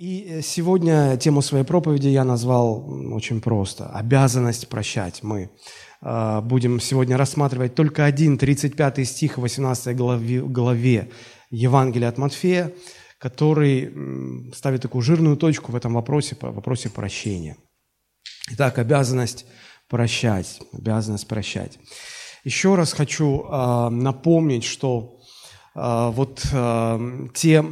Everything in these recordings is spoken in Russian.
И э, сегодня тему своей проповеди я назвал очень просто – обязанность прощать. Мы э, будем сегодня рассматривать только один, 35 стих 18 главе, главе Евангелия от Матфея, который ставит такую жирную точку в этом вопросе, в вопросе прощения. Итак, обязанность прощать, обязанность прощать. Еще раз хочу э, напомнить, что э, вот те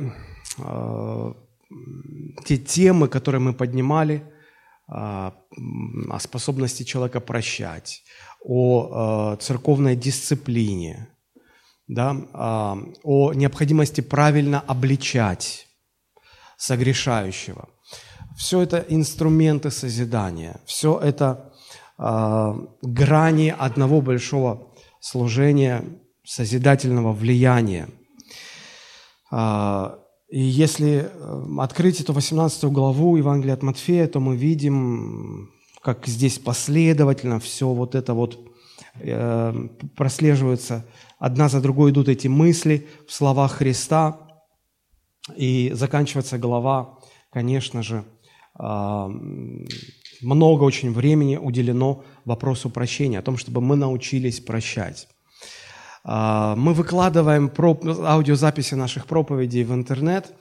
те темы, которые мы поднимали, а, о способности человека прощать, о а, церковной дисциплине, да, а, о необходимости правильно обличать согрешающего. Все это инструменты созидания, все это грани одного большого служения, созидательного влияния. И если э, открыть эту 18 главу Евангелия от Матфея, то мы видим, как здесь последовательно все вот это вот э, прослеживается, одна за другой идут эти мысли в словах Христа, и заканчивается глава, конечно же, э, много очень времени уделено вопросу прощения, о том, чтобы мы научились прощать. А, мы выкладываем аудиозаписи наших проповедей в интернет,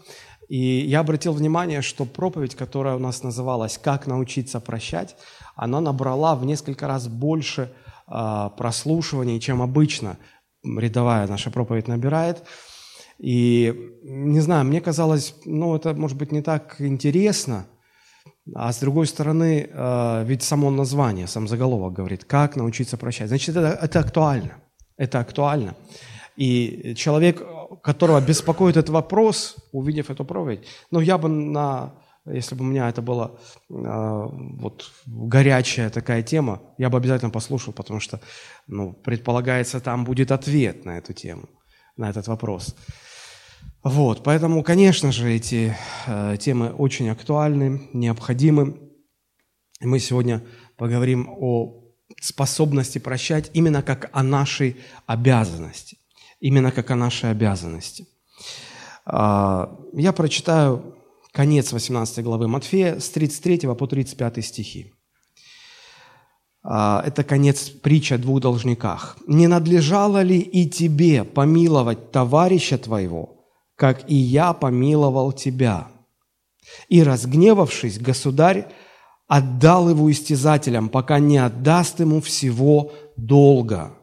и я обратил внимание, что проповедь, которая у нас называлась «Как научиться прощать», она набрала в несколько раз больше а, прослушиваний, чем обычно рядовая наша проповедь набирает. И, не знаю, мне казалось, ну, это, может быть, не так интересно, а с другой стороны, а, ведь само название, сам заголовок говорит, как научиться прощать. Значит, это, это актуально. Это актуально. И человек, которого беспокоит этот вопрос, увидев эту проповедь, ну, я бы на, если бы у меня это была э, вот горячая такая тема, я бы обязательно послушал, потому что, ну, предполагается, там будет ответ на эту тему, на этот вопрос. Вот, поэтому, конечно же, эти э, темы очень актуальны, необходимы. Мы сегодня поговорим о способности прощать именно как о нашей обязанности. Именно как о нашей обязанности. А, я прочитаю конец 18 главы Матфея с 33 по 35 стихи. А, это конец притчи о двух должниках. «Не надлежало ли и тебе помиловать товарища твоего, как и я помиловал тебя?» И, разгневавшись, государь отдал его истязателям, пока не отдаст ему всего долга.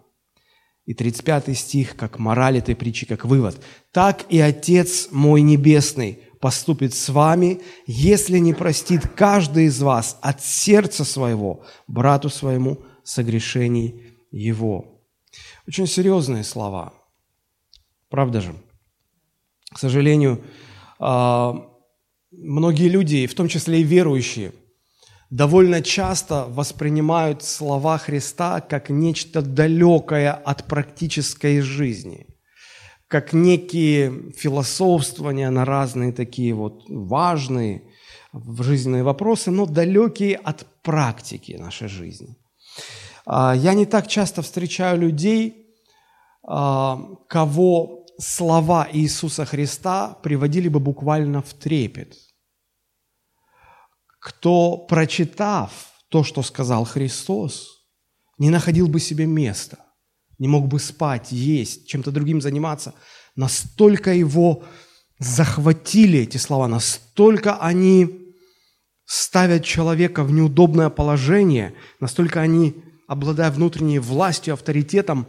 И 35 стих, как мораль этой притчи, как вывод. «Так и Отец мой Небесный поступит с вами, если не простит каждый из вас от сердца своего брату своему согрешений его». Очень серьезные слова. Правда же? К сожалению, а, многие люди, в том числе и верующие – довольно часто воспринимают слова Христа как нечто далекое от практической жизни, как некие философствования на разные такие вот важные жизненные вопросы, но далекие от практики нашей жизни. А, я не так часто встречаю людей, а, кого слова Иисуса Христа приводили бы буквально в трепет – кто, прочитав то, что сказал Христос, не находил бы себе места, не мог бы спать, есть, чем-то другим заниматься. Настолько его захватили эти слова, настолько они ставят человека в неудобное положение, настолько они, обладая внутренней властью, авторитетом,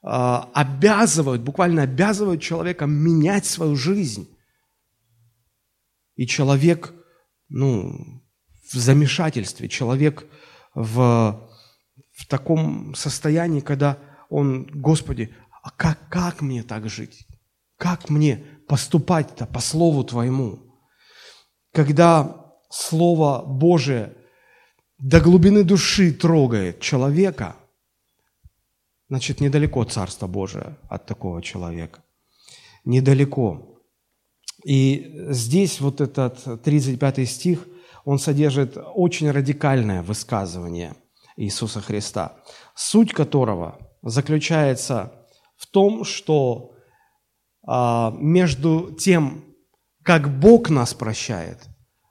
а, обязывают, буквально обязывают человека менять свою жизнь. И человек, ну, в замешательстве, человек в, в таком состоянии, когда он, Господи, а как, как мне так жить? Как мне поступать-то по Слову Твоему? Когда Слово Божие до глубины души трогает человека, значит, недалеко Царство Божие от такого человека. Недалеко. И здесь вот этот 35 стих – он содержит очень радикальное высказывание Иисуса Христа, суть которого заключается в том, что а, между тем, как Бог нас прощает,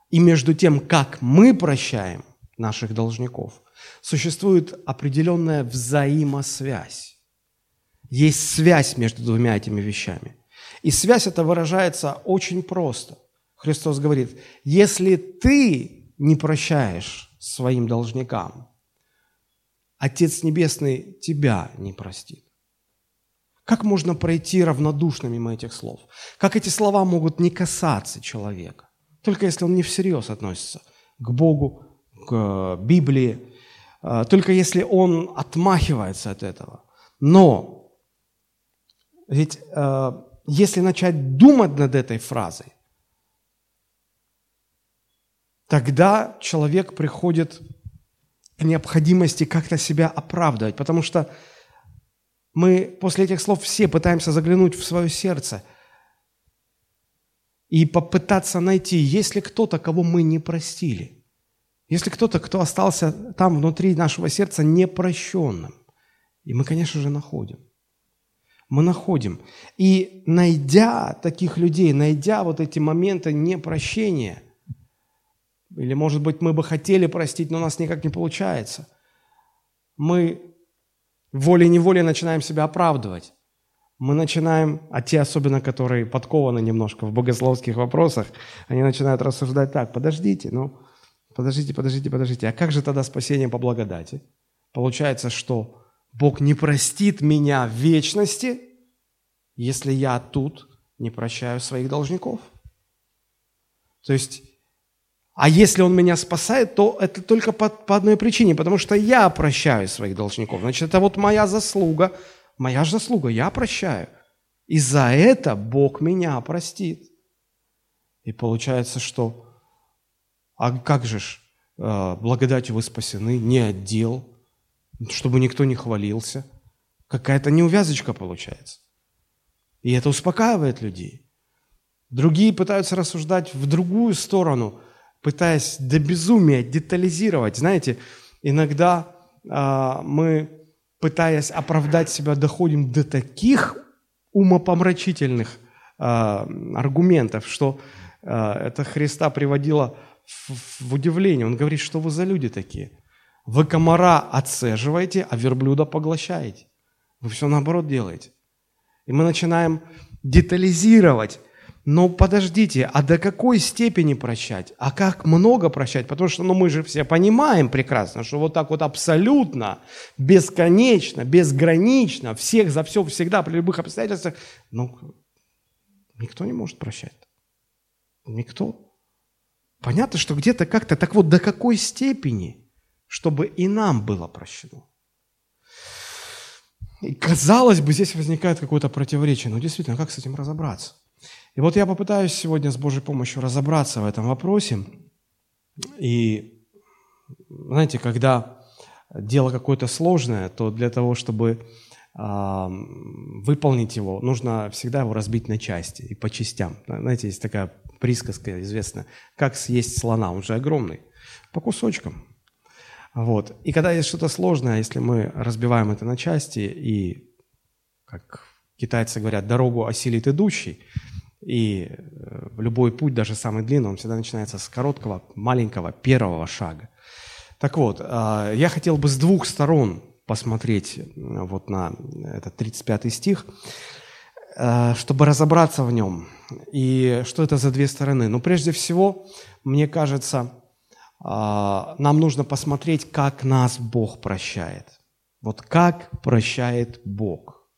и между тем, как мы прощаем наших должников, существует определенная взаимосвязь. Есть связь между двумя этими вещами. И связь это выражается очень просто. Христос говорит, если ты не прощаешь своим должникам, Отец Небесный тебя не простит. Как можно пройти равнодушно мимо этих слов? Как эти слова могут не касаться человека? Только если он не всерьез относится к Богу, к Библии, а, только если он отмахивается от этого. Но ведь а, если начать думать над этой фразой, тогда человек приходит к необходимости как-то себя оправдывать, потому что мы после этих слов все пытаемся заглянуть в свое сердце и попытаться найти, есть ли кто-то, кого мы не простили, есть ли кто-то, кто остался там внутри нашего сердца непрощенным. И мы, конечно же, находим. Мы находим. И найдя таких людей, найдя вот эти моменты непрощения – или, может быть, мы бы хотели простить, но у нас никак не получается. Мы волей-неволей начинаем себя оправдывать. Мы начинаем, а те особенно, которые подкованы немножко в богословских вопросах, они начинают рассуждать так, подождите, ну, подождите, подождите, подождите, а как же тогда спасение по благодати? Получается, что Бог не простит меня в вечности, если я тут не прощаю своих должников. То есть а если он меня спасает, то это только по, по одной причине, потому что я прощаю своих должников. Значит, это вот моя заслуга, моя же заслуга, я прощаю. И за это Бог меня простит. И получается, что, а как же ж, э, благодатью вы спасены, не отдел, чтобы никто не хвалился. Какая-то неувязочка получается. И это успокаивает людей. Другие пытаются рассуждать в другую сторону – пытаясь до безумия детализировать. Знаете, иногда а, мы, пытаясь оправдать себя, доходим до таких умопомрачительных а, аргументов, что а, это Христа приводило в, в удивление. Он говорит, что вы за люди такие? Вы комара отцеживаете, а верблюда поглощаете. Вы все наоборот делаете. И мы начинаем детализировать но подождите, а до какой степени прощать? А как много прощать? Потому что ну, мы же все понимаем прекрасно, что вот так вот абсолютно, бесконечно, безгранично, всех за все, всегда, при любых обстоятельствах, ну, никто не может прощать. Никто. Понятно, что где-то как-то, так вот до какой степени, чтобы и нам было прощено? И казалось бы, здесь возникает какое-то противоречие. Но действительно, как с этим разобраться? И вот я попытаюсь сегодня с Божьей помощью разобраться в этом вопросе. И, знаете, когда дело какое-то сложное, то для того, чтобы э, выполнить его, нужно всегда его разбить на части и по частям. Знаете, есть такая присказка известная, как съесть слона, он же огромный, по кусочкам. Вот. И когда есть что-то сложное, если мы разбиваем это на части и, как китайцы говорят, дорогу осилит идущий – и э, любой путь, даже самый длинный, он всегда начинается с короткого, маленького, первого шага. Так вот, а, я хотел бы с двух сторон посмотреть э, вот на этот 35 стих, э, чтобы разобраться в нем. И что это за две стороны? Ну, прежде всего, мне кажется, а, нам нужно посмотреть, как нас Бог прощает. Вот как прощает Бог.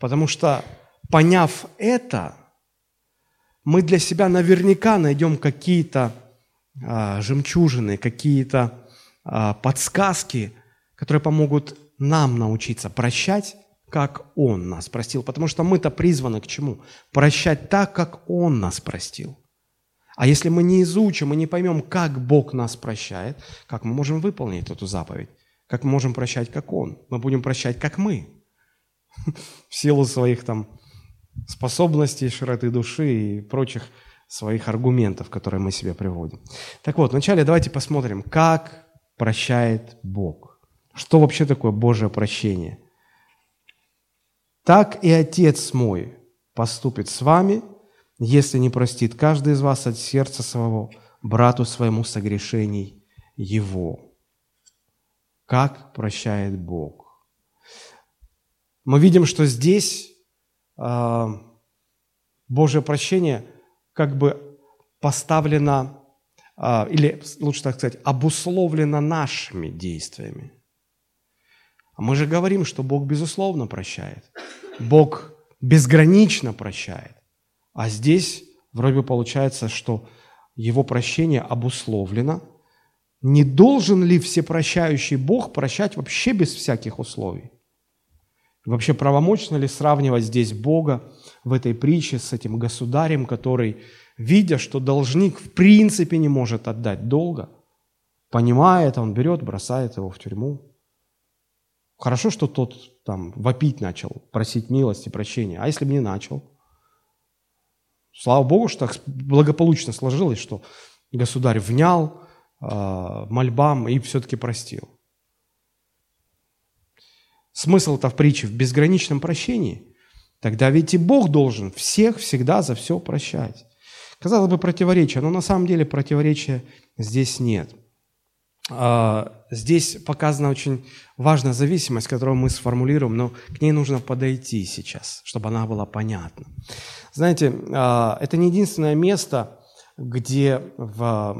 Потому что Поняв это, мы для себя наверняка найдем какие-то а, жемчужины, какие-то а, подсказки, которые помогут нам научиться прощать, как Он нас простил. Потому что мы-то призваны к чему? Прощать так, как Он нас простил. А если мы не изучим и не поймем, как Бог нас прощает, как мы можем выполнить эту заповедь? Как мы можем прощать, как Он? Мы будем прощать, как мы. В силу своих там способностей, широты души и прочих своих аргументов, которые мы себе приводим. Так вот, вначале давайте посмотрим, как прощает Бог. Что вообще такое Божье прощение? Так и Отец мой поступит с вами, если не простит каждый из вас от сердца своего брату своему согрешений его. Как прощает Бог? Мы видим, что здесь Божье прощение как бы поставлено, э, или лучше так сказать, обусловлено нашими действиями. А мы же говорим, что Бог безусловно прощает. Бог безгранично прощает. А здесь вроде бы получается, что его прощение обусловлено. Не должен ли всепрощающий Бог прощать вообще без всяких условий? Вообще правомочно ли сравнивать здесь Бога в этой притче с этим государем, который, видя, что должник в принципе не может отдать долга, понимает, он берет, бросает его в тюрьму. Хорошо, что тот там вопить начал, просить милости, прощения. А если бы не начал? Слава Богу, что так благополучно сложилось, что государь внял э, мольбам и все-таки простил. Смысл-то в притче в безграничном прощении. Тогда ведь и Бог должен всех всегда за все прощать. Казалось бы, противоречие, но на самом деле противоречия здесь нет – а, здесь показана очень важная зависимость, которую мы сформулируем, но к ней нужно подойти сейчас, чтобы она была понятна. Знаете, а, это не единственное место, где в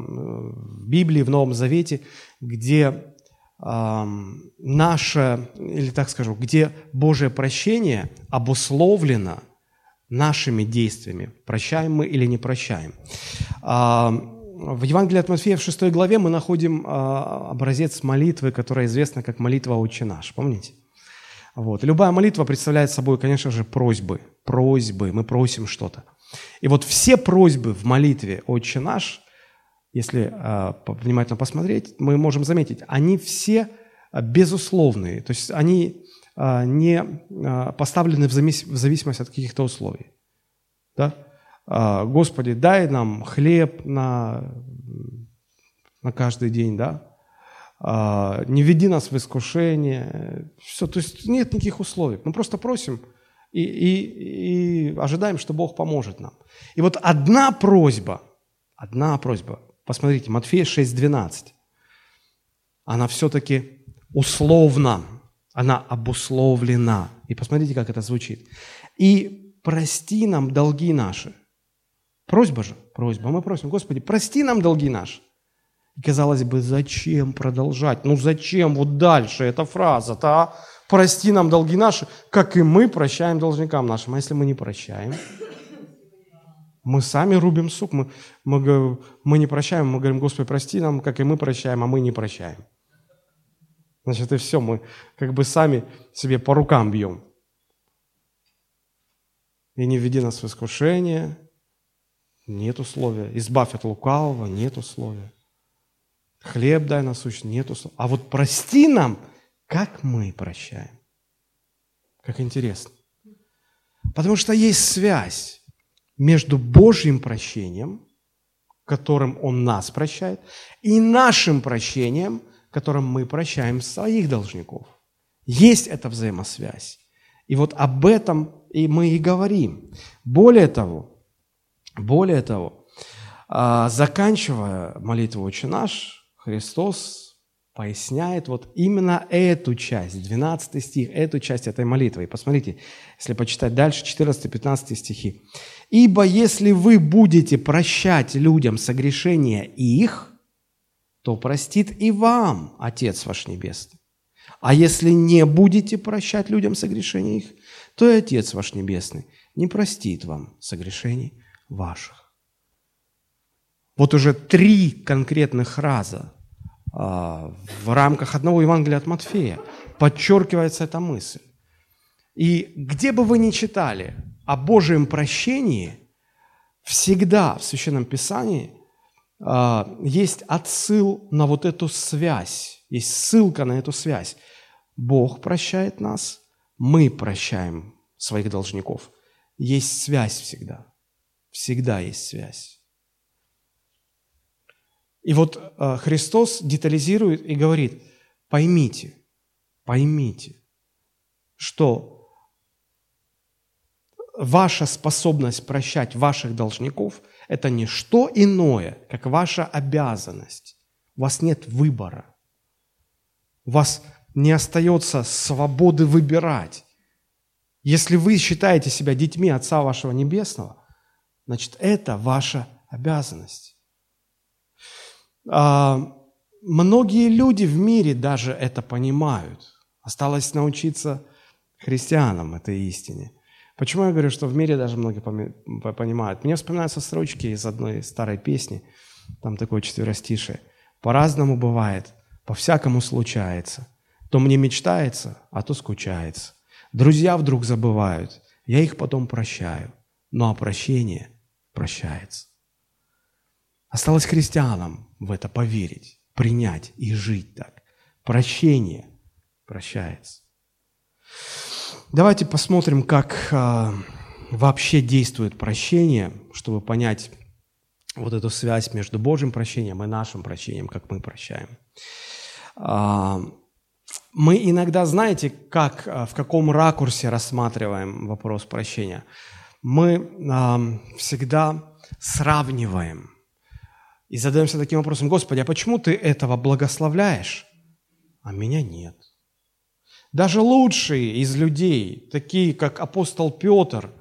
Библии, в Новом Завете, где наше, или так скажу, где Божье прощение обусловлено нашими действиями, прощаем мы или не прощаем. В Евангелии от Матфея в 6 главе мы находим а, образец молитвы, которая известна как молитва «Отче наш». Помните? Вот. любая молитва представляет собой, конечно же, просьбы. Просьбы. Мы просим что-то. И вот все просьбы в молитве «Отче наш», если э, внимательно посмотреть, мы можем заметить, они все безусловные. То есть они э, не э, поставлены в, завис- в зависимость от каких-то условий. Да? А, Господи, дай нам хлеб на, на каждый день, да? А, не веди нас в искушение. Все, то есть нет никаких условий. Мы просто просим и, и, и ожидаем, что Бог поможет нам. И вот одна просьба, одна просьба, посмотрите, Матфея 6,12, она все-таки условна, она обусловлена. И посмотрите, как это звучит. И прости нам долги наши, Просьба же, просьба. Мы просим, Господи, прости нам долги наши. И казалось бы, зачем продолжать? Ну зачем вот дальше эта фраза-то, а? Прости нам долги наши, как и мы прощаем должникам нашим. А если мы не прощаем? Мы сами рубим сук, мы, мы, мы не прощаем, мы говорим, Господи, прости нам, как и мы прощаем, а мы не прощаем. Значит, и все, мы как бы сами себе по рукам бьем. И не введи нас в искушение, нет условия. Избавь от лукавого, нет условия. Хлеб дай насущный, нет условия. А вот прости нам, как мы прощаем. Как интересно. Потому что есть связь между Божьим прощением, которым Он нас прощает, и нашим прощением, которым мы прощаем своих должников. Есть эта взаимосвязь. И вот об этом и мы и говорим. Более того, более того, а, заканчивая молитву «Отче наш», Христос поясняет вот именно эту часть, 12 стих, эту часть этой молитвы. И посмотрите, если почитать дальше, 14-15 стихи. «Ибо если вы будете прощать людям согрешения их, то простит и вам Отец ваш Небесный. А если не будете прощать людям согрешения их, то и Отец ваш Небесный не простит вам согрешений ваших. Вот уже три конкретных раза а, в рамках одного Евангелия от Матфея подчеркивается эта мысль. И где бы вы ни читали о Божьем прощении, всегда в Священном Писании а, есть отсыл на вот эту связь, есть ссылка на эту связь. Бог прощает нас, мы прощаем своих должников. Есть связь всегда. Всегда есть связь. И вот э, Христос детализирует и говорит, поймите, поймите, что ваша способность прощать ваших должников – это не что иное, как ваша обязанность. У вас нет выбора. У вас не остается свободы выбирать. Если вы считаете себя детьми Отца вашего Небесного, значит, это ваша обязанность. А, многие люди в мире даже это понимают. Осталось научиться христианам этой истине. Почему я говорю, что в мире даже многие понимают? Мне вспоминаются строчки из одной старой песни, там такое четверостишее. «По-разному бывает, по-всякому случается. То мне мечтается, а то скучается. Друзья вдруг забывают, я их потом прощаю, но а прощение прощается». Осталось христианам в это поверить, принять и жить так. Прощение прощается. Давайте посмотрим, как а, вообще действует прощение, чтобы понять вот эту связь между Божьим прощением и нашим прощением, как мы прощаем. А, мы иногда, знаете, как, а, в каком ракурсе рассматриваем вопрос прощения. Мы а, всегда сравниваем и задаемся таким вопросом, Господи, а почему Ты этого благословляешь, а меня нет? Даже лучшие из людей, такие как апостол Петр,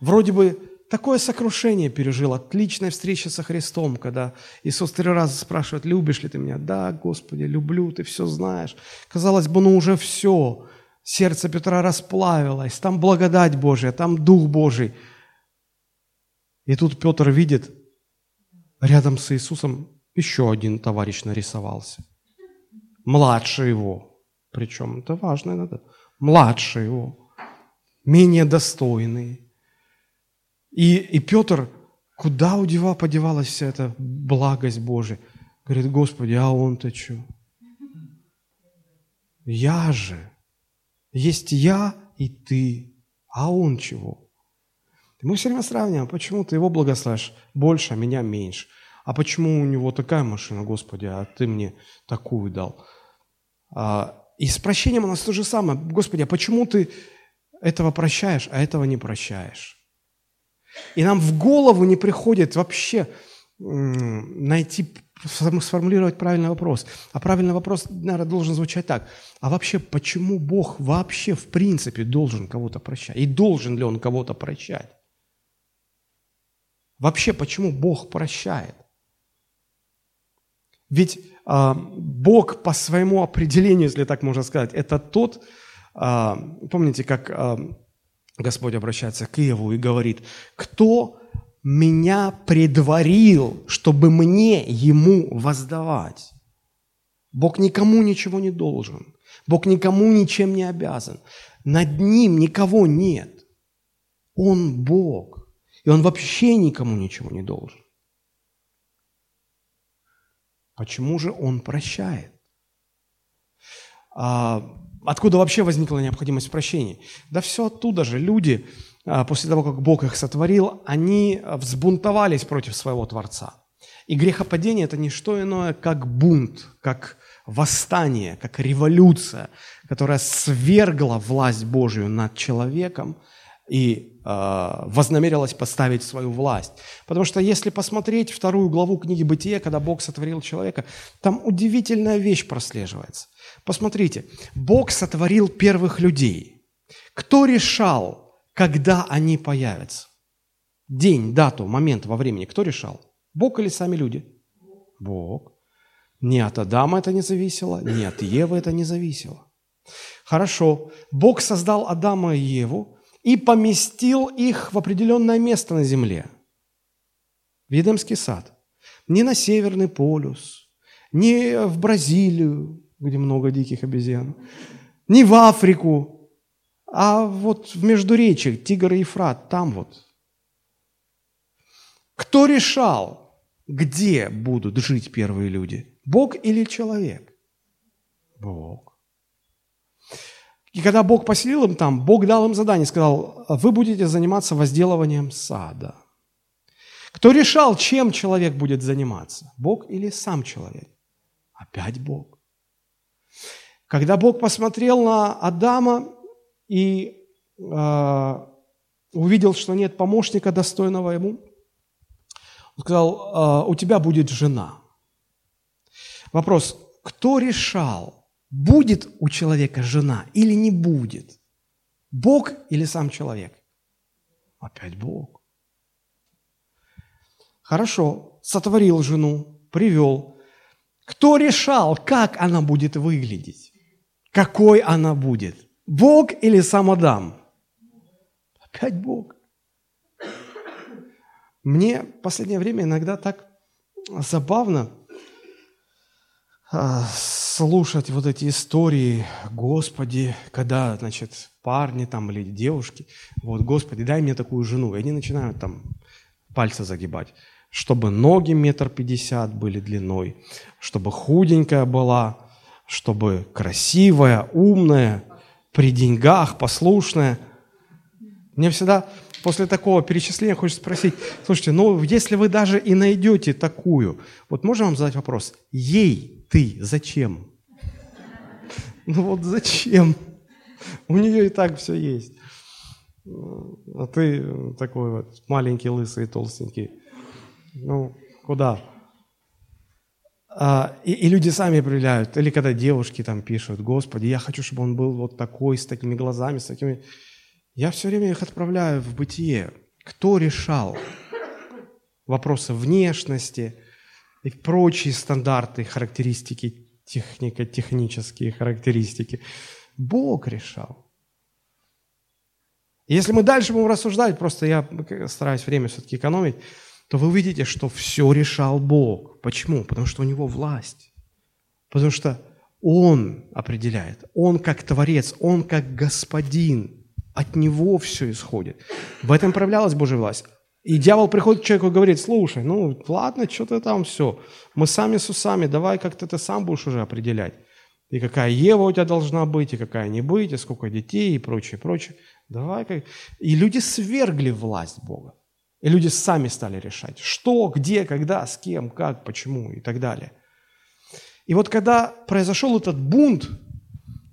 вроде бы такое сокрушение пережил от личной встречи со Христом, когда Иисус три раза спрашивает, любишь ли ты меня? Да, Господи, люблю, ты все знаешь. Казалось бы, ну уже все. Сердце Петра расплавилось, там благодать Божья, там Дух Божий. И тут Петр видит, рядом с Иисусом еще один товарищ нарисовался. Младше его – причем это важно иногда, младше его, менее достойный. И, и Петр, куда удева подевалась вся эта благость Божия? Говорит, Господи, а он-то что? Я же. Есть я и ты. А он чего? Мы все время сравниваем, почему ты его благословишь больше, а меня меньше. А почему у него такая машина, Господи, а ты мне такую дал? А, и с прощением у нас то же самое. Господи, а почему ты этого прощаешь, а этого не прощаешь? И нам в голову не приходит вообще найти, сформулировать правильный вопрос. А правильный вопрос, наверное, должен звучать так. А вообще, почему Бог вообще в принципе должен кого-то прощать? И должен ли Он кого-то прощать? Вообще, почему Бог прощает? Ведь а, Бог по своему определению, если так можно сказать, это тот, а, помните, как а, Господь обращается к Иову и говорит, кто меня предварил, чтобы мне ему воздавать? Бог никому ничего не должен. Бог никому ничем не обязан. Над ним никого нет. Он Бог. И он вообще никому ничего не должен. Почему же Он прощает? А, откуда вообще возникла необходимость прощения? Да все оттуда же. Люди, а, после того, как Бог их сотворил, они взбунтовались против своего Творца. И грехопадение – это не что иное, как бунт, как восстание, как революция, которая свергла власть Божию над человеком и Э, вознамерилась поставить свою власть. Потому что если посмотреть вторую главу книги «Бытие», когда Бог сотворил человека, там удивительная вещь прослеживается. Посмотрите, Бог сотворил первых людей. Кто решал, когда они появятся? День, дату, момент во времени. Кто решал? Бог или сами люди? Бог. Ни от Адама это не зависело, ни от Евы это не зависело. Хорошо, Бог создал Адама и Еву, и поместил их в определенное место на земле, в Едемский сад. Не на Северный полюс, не в Бразилию, где много диких обезьян, не в Африку, а вот в Междуречье, Тигр и Ефрат, там вот. Кто решал, где будут жить первые люди? Бог или человек? Бог. И когда Бог поселил им там, Бог дал им задание, сказал, вы будете заниматься возделыванием сада. Кто решал, чем человек будет заниматься? Бог или сам человек? Опять Бог. Когда Бог посмотрел на Адама и э, увидел, что нет помощника достойного ему, он сказал, «А, у тебя будет жена. Вопрос, кто решал, будет у человека жена или не будет? Бог или сам человек? Опять Бог. Хорошо, сотворил жену, привел. Кто решал, как она будет выглядеть? Какой она будет? Бог или сам Адам? Опять Бог. Мне в последнее время иногда так забавно слушать вот эти истории, Господи, когда, значит, парни там или девушки, вот, Господи, дай мне такую жену. И они начинают там пальцы загибать, чтобы ноги метр пятьдесят были длиной, чтобы худенькая была, чтобы красивая, умная, при деньгах, послушная. Мне всегда после такого перечисления хочется спросить, слушайте, ну если вы даже и найдете такую, вот можно вам задать вопрос, ей ты зачем? Ну вот зачем? У нее и так все есть. А ты такой вот маленький, лысый, толстенький. Ну, куда? А, и, и люди сами проявляют. Или когда девушки там пишут, Господи, я хочу, чтобы он был вот такой, с такими глазами, с такими... Я все время их отправляю в бытие. Кто решал вопросы внешности и прочие стандарты, характеристики, техника, технические характеристики? Бог решал. Если мы дальше будем рассуждать, просто я стараюсь время все-таки экономить, то вы увидите, что все решал Бог. Почему? Потому что у него власть. Потому что Он определяет. Он как Творец, Он как Господин. От него все исходит. В этом проявлялась Божья власть. И дьявол приходит к человеку и говорит, слушай, ну ладно, что ты там все. Мы сами с усами, давай как-то ты сам будешь уже определять. И какая Ева у тебя должна быть, и какая не быть, и сколько детей, и прочее, прочее. Давай как... И люди свергли власть Бога. И люди сами стали решать, что, где, когда, с кем, как, почему и так далее. И вот когда произошел этот бунт,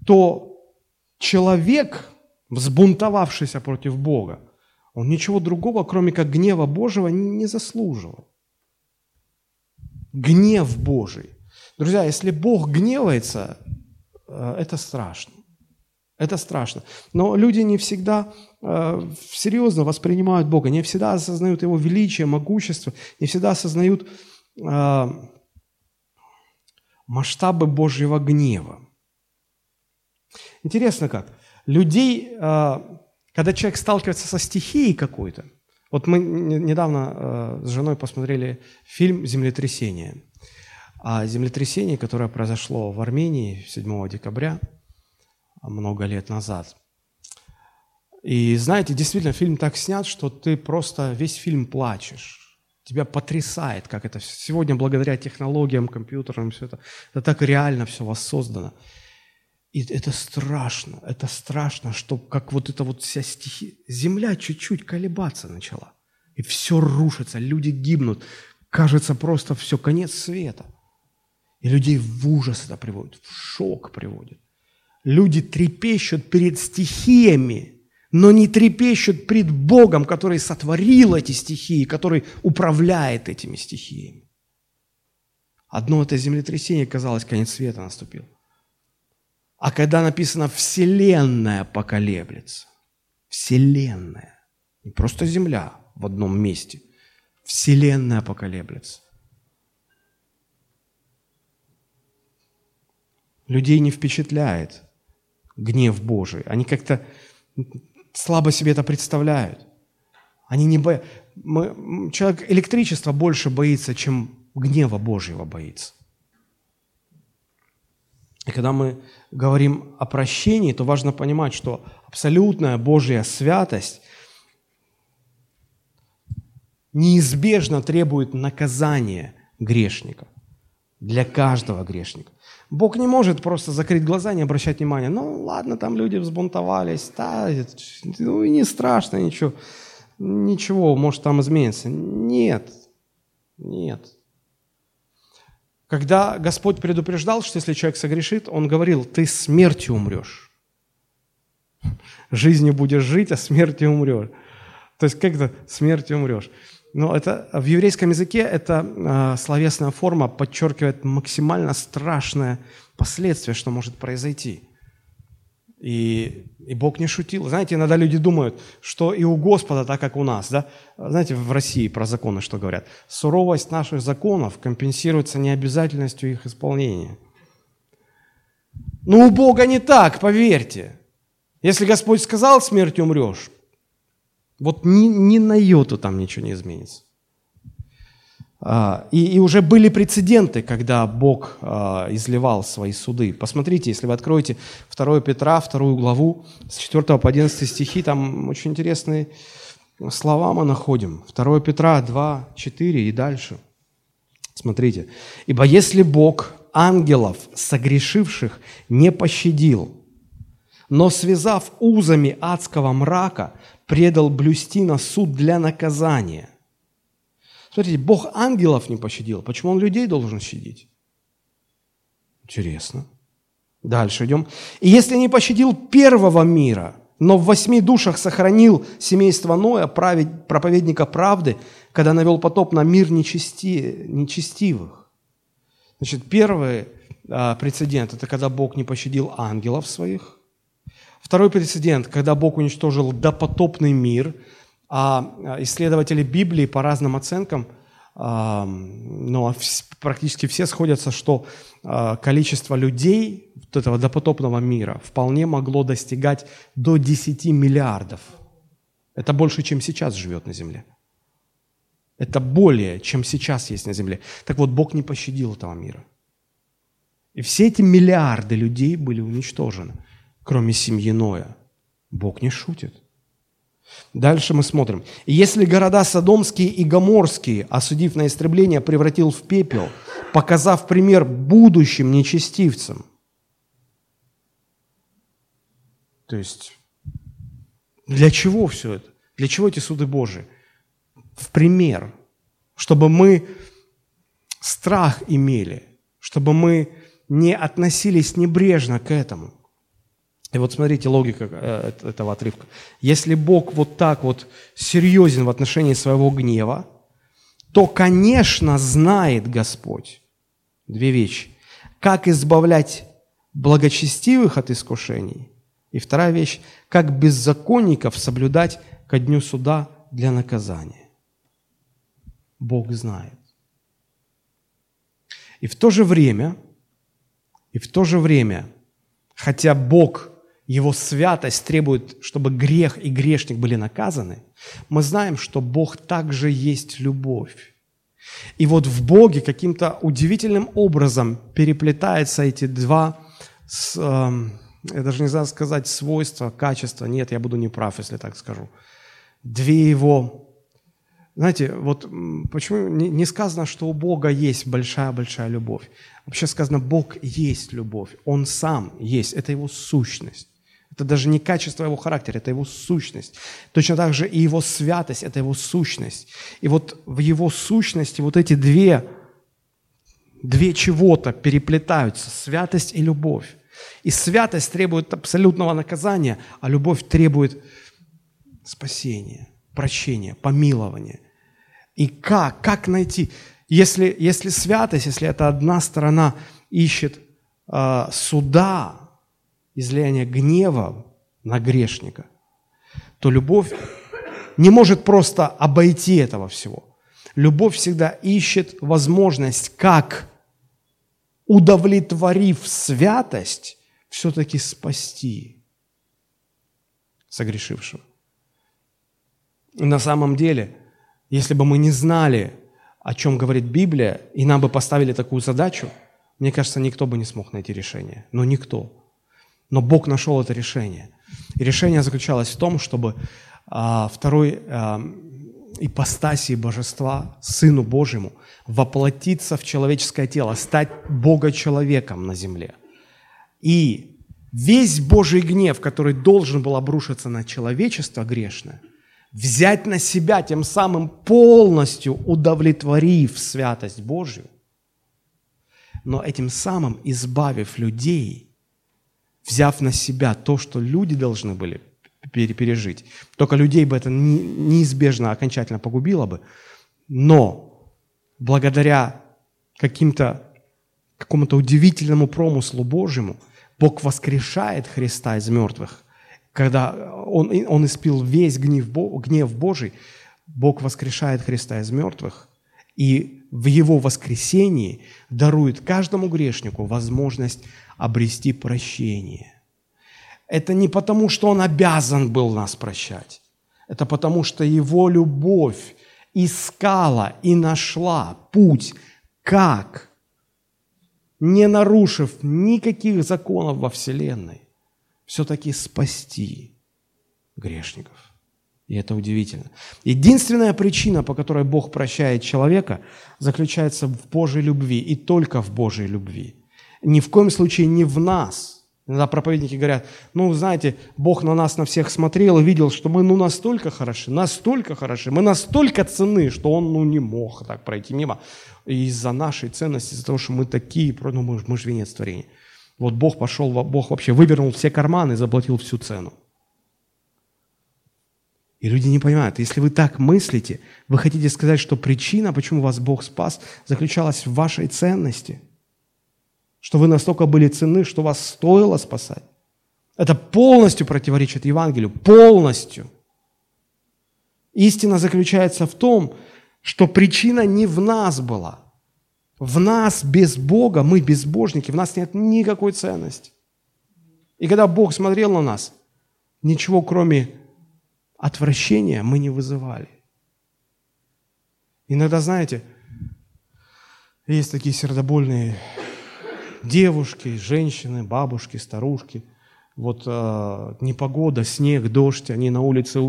то человек, взбунтовавшийся против Бога, он ничего другого, кроме как гнева Божьего, не заслуживал. Гнев Божий. Друзья, если Бог гневается, э, это страшно. Это страшно. Но люди не всегда э, серьезно воспринимают Бога, не всегда осознают Его величие, могущество, не всегда осознают э, масштабы Божьего гнева. Интересно как людей, э, когда человек сталкивается со стихией какой-то, вот мы недавно э, с женой посмотрели фильм «Землетрясение». О землетрясении, которое произошло в Армении 7 декабря много лет назад. И знаете, действительно, фильм так снят, что ты просто весь фильм плачешь. Тебя потрясает, как это сегодня благодаря технологиям, компьютерам, все это, это так реально все воссоздано. И это страшно, это страшно, что как вот эта вот вся стихия, земля чуть-чуть колебаться начала. И все рушится, люди гибнут. Кажется просто все, конец света. И людей в ужас это приводит, в шок приводит. Люди трепещут перед стихиями, но не трепещут пред Богом, который сотворил эти стихии, который управляет этими стихиями. Одно это землетрясение, казалось, конец света наступил. А когда написано «Вселенная поколеблется», Вселенная, не просто Земля в одном месте, Вселенная поколеблется. Людей не впечатляет гнев Божий. Они как-то слабо себе это представляют. Они не бо... Человек электричества больше боится, чем гнева Божьего боится. И когда мы говорим о прощении, то важно понимать, что абсолютная Божья святость неизбежно требует наказания грешника, для каждого грешника. Бог не может просто закрыть глаза и не обращать внимания. Ну, ладно, там люди взбунтовались, да, ну и не страшно ничего. Ничего, может там изменится. Нет, нет. Когда Господь предупреждал, что если человек согрешит, Он говорил, ты смертью умрешь. Жизнью будешь жить, а смертью умрешь. То есть как-то смертью умрешь. Но это в еврейском языке эта э, словесная форма подчеркивает максимально страшное последствие, что может произойти. И, и Бог не шутил. Знаете, иногда люди думают, что и у Господа так, как у нас. Да? Знаете, в России про законы что говорят? Суровость наших законов компенсируется необязательностью их исполнения. Но у Бога не так, поверьте. Если Господь сказал, смертью умрешь, вот ни, ни на йоту там ничего не изменится. А, и, и уже были прецеденты, когда Бог а, изливал свои суды. Посмотрите, если вы откроете 2 Петра, 2 главу, с 4 по 11 стихи, там очень интересные слова мы находим. 2 Петра 2, 4 и дальше. Смотрите. «Ибо если Бог ангелов, согрешивших, не пощадил, но, связав узами адского мрака, предал блюсти на суд для наказания. Смотрите, Бог ангелов не пощадил. Почему Он людей должен щадить? Интересно. Дальше идем. И если не пощадил первого мира, но в восьми душах сохранил семейство Ноя, проповедника правды, когда навел потоп на мир нечисти, нечестивых. Значит, первый а, прецедент – это когда Бог не пощадил ангелов своих, Второй прецедент, когда Бог уничтожил допотопный мир, а, а исследователи Библии по разным оценкам, а, ну, а практически все сходятся, что количество людей вот этого допотопного мира вполне могло достигать до 10 миллиардов. Это больше, чем сейчас живет на Земле. Это более, чем сейчас есть на Земле. Так вот, Бог не пощадил этого мира. И все эти миллиарды людей были уничтожены кроме семьи Ноя. Бог не шутит. Дальше мы смотрим. «Если города Содомские и Гоморские, осудив на истребление, превратил в пепел, показав пример будущим нечестивцам». То есть, для чего все это? Для чего эти суды Божии? В пример, чтобы мы страх имели, чтобы мы не относились небрежно к этому – и вот смотрите логика э, этого отрывка. Если Бог вот так вот серьезен в отношении своего гнева, то, конечно, знает Господь две вещи. Как избавлять благочестивых от искушений. И вторая вещь, как беззаконников соблюдать ко дню суда для наказания. Бог знает. И в то же время, и в то же время, хотя Бог – его святость требует, чтобы грех и грешник были наказаны, мы знаем, что Бог также есть любовь. И вот в Боге каким-то удивительным образом переплетаются эти два, эм, я даже не знаю сказать, свойства, качества. Нет, я буду неправ, если так скажу. Две его знаете, вот почему не сказано, что у Бога есть большая-большая любовь. Вообще сказано, Бог есть любовь. Он сам есть. Это его сущность. Это даже не качество его характера, это его сущность. Точно так же и его святость – это его сущность. И вот в его сущности вот эти две, две чего-то переплетаются – святость и любовь. И святость требует абсолютного наказания, а любовь требует спасения, прощения, помилования. И как? Как найти? Если, если святость, если это одна сторона ищет э, суда, излияние гнева на грешника, то любовь не может просто обойти этого всего. Любовь всегда ищет возможность, как, удовлетворив святость, все-таки спасти согрешившего. На самом деле, если бы мы не знали, о чем говорит Библия, и нам бы поставили такую задачу, мне кажется, никто бы не смог найти решение. Но никто. Но Бог нашел это решение. И решение заключалось в том, чтобы а, второй а, ипостасии божества, Сыну Божьему, воплотиться в человеческое тело, стать Бога-человеком на земле. И весь Божий гнев, который должен был обрушиться на человечество грешное, взять на себя, тем самым полностью удовлетворив святость Божью, но этим самым избавив людей взяв на себя то, что люди должны были пережить. Только людей бы это неизбежно окончательно погубило бы. Но благодаря каким-то какому-то удивительному промыслу Божьему Бог воскрешает Христа из мертвых. Когда он, он испил весь гнев, гнев Божий, Бог воскрешает Христа из мертвых, и в Его воскресении дарует каждому грешнику возможность обрести прощение. Это не потому, что Он обязан был нас прощать. Это потому, что Его любовь искала и нашла путь, как, не нарушив никаких законов во Вселенной, все-таки спасти грешников. И это удивительно. Единственная причина, по которой Бог прощает человека, заключается в Божьей любви и только в Божьей любви. Ни в коем случае не в нас. Иногда проповедники говорят, ну, знаете, Бог на нас на всех смотрел и видел, что мы ну настолько хороши, настолько хороши, мы настолько ценны, что Он ну не мог так пройти мимо. Из-за нашей ценности, из-за того, что мы такие, ну, мы, мы же венец творения. Вот Бог пошел, Бог вообще вывернул все карманы и заплатил всю цену. И люди не понимают, если вы так мыслите, вы хотите сказать, что причина, почему вас Бог спас, заключалась в вашей ценности. Что вы настолько были ценны, что вас стоило спасать. Это полностью противоречит Евангелию. Полностью. Истина заключается в том, что причина не в нас была. В нас без Бога, мы безбожники, в нас нет никакой ценности. И когда Бог смотрел на нас, ничего кроме отвращения мы не вызывали. Иногда, знаете, есть такие сердобольные девушки, женщины, бабушки, старушки. Вот э, непогода, снег, дождь, они на улице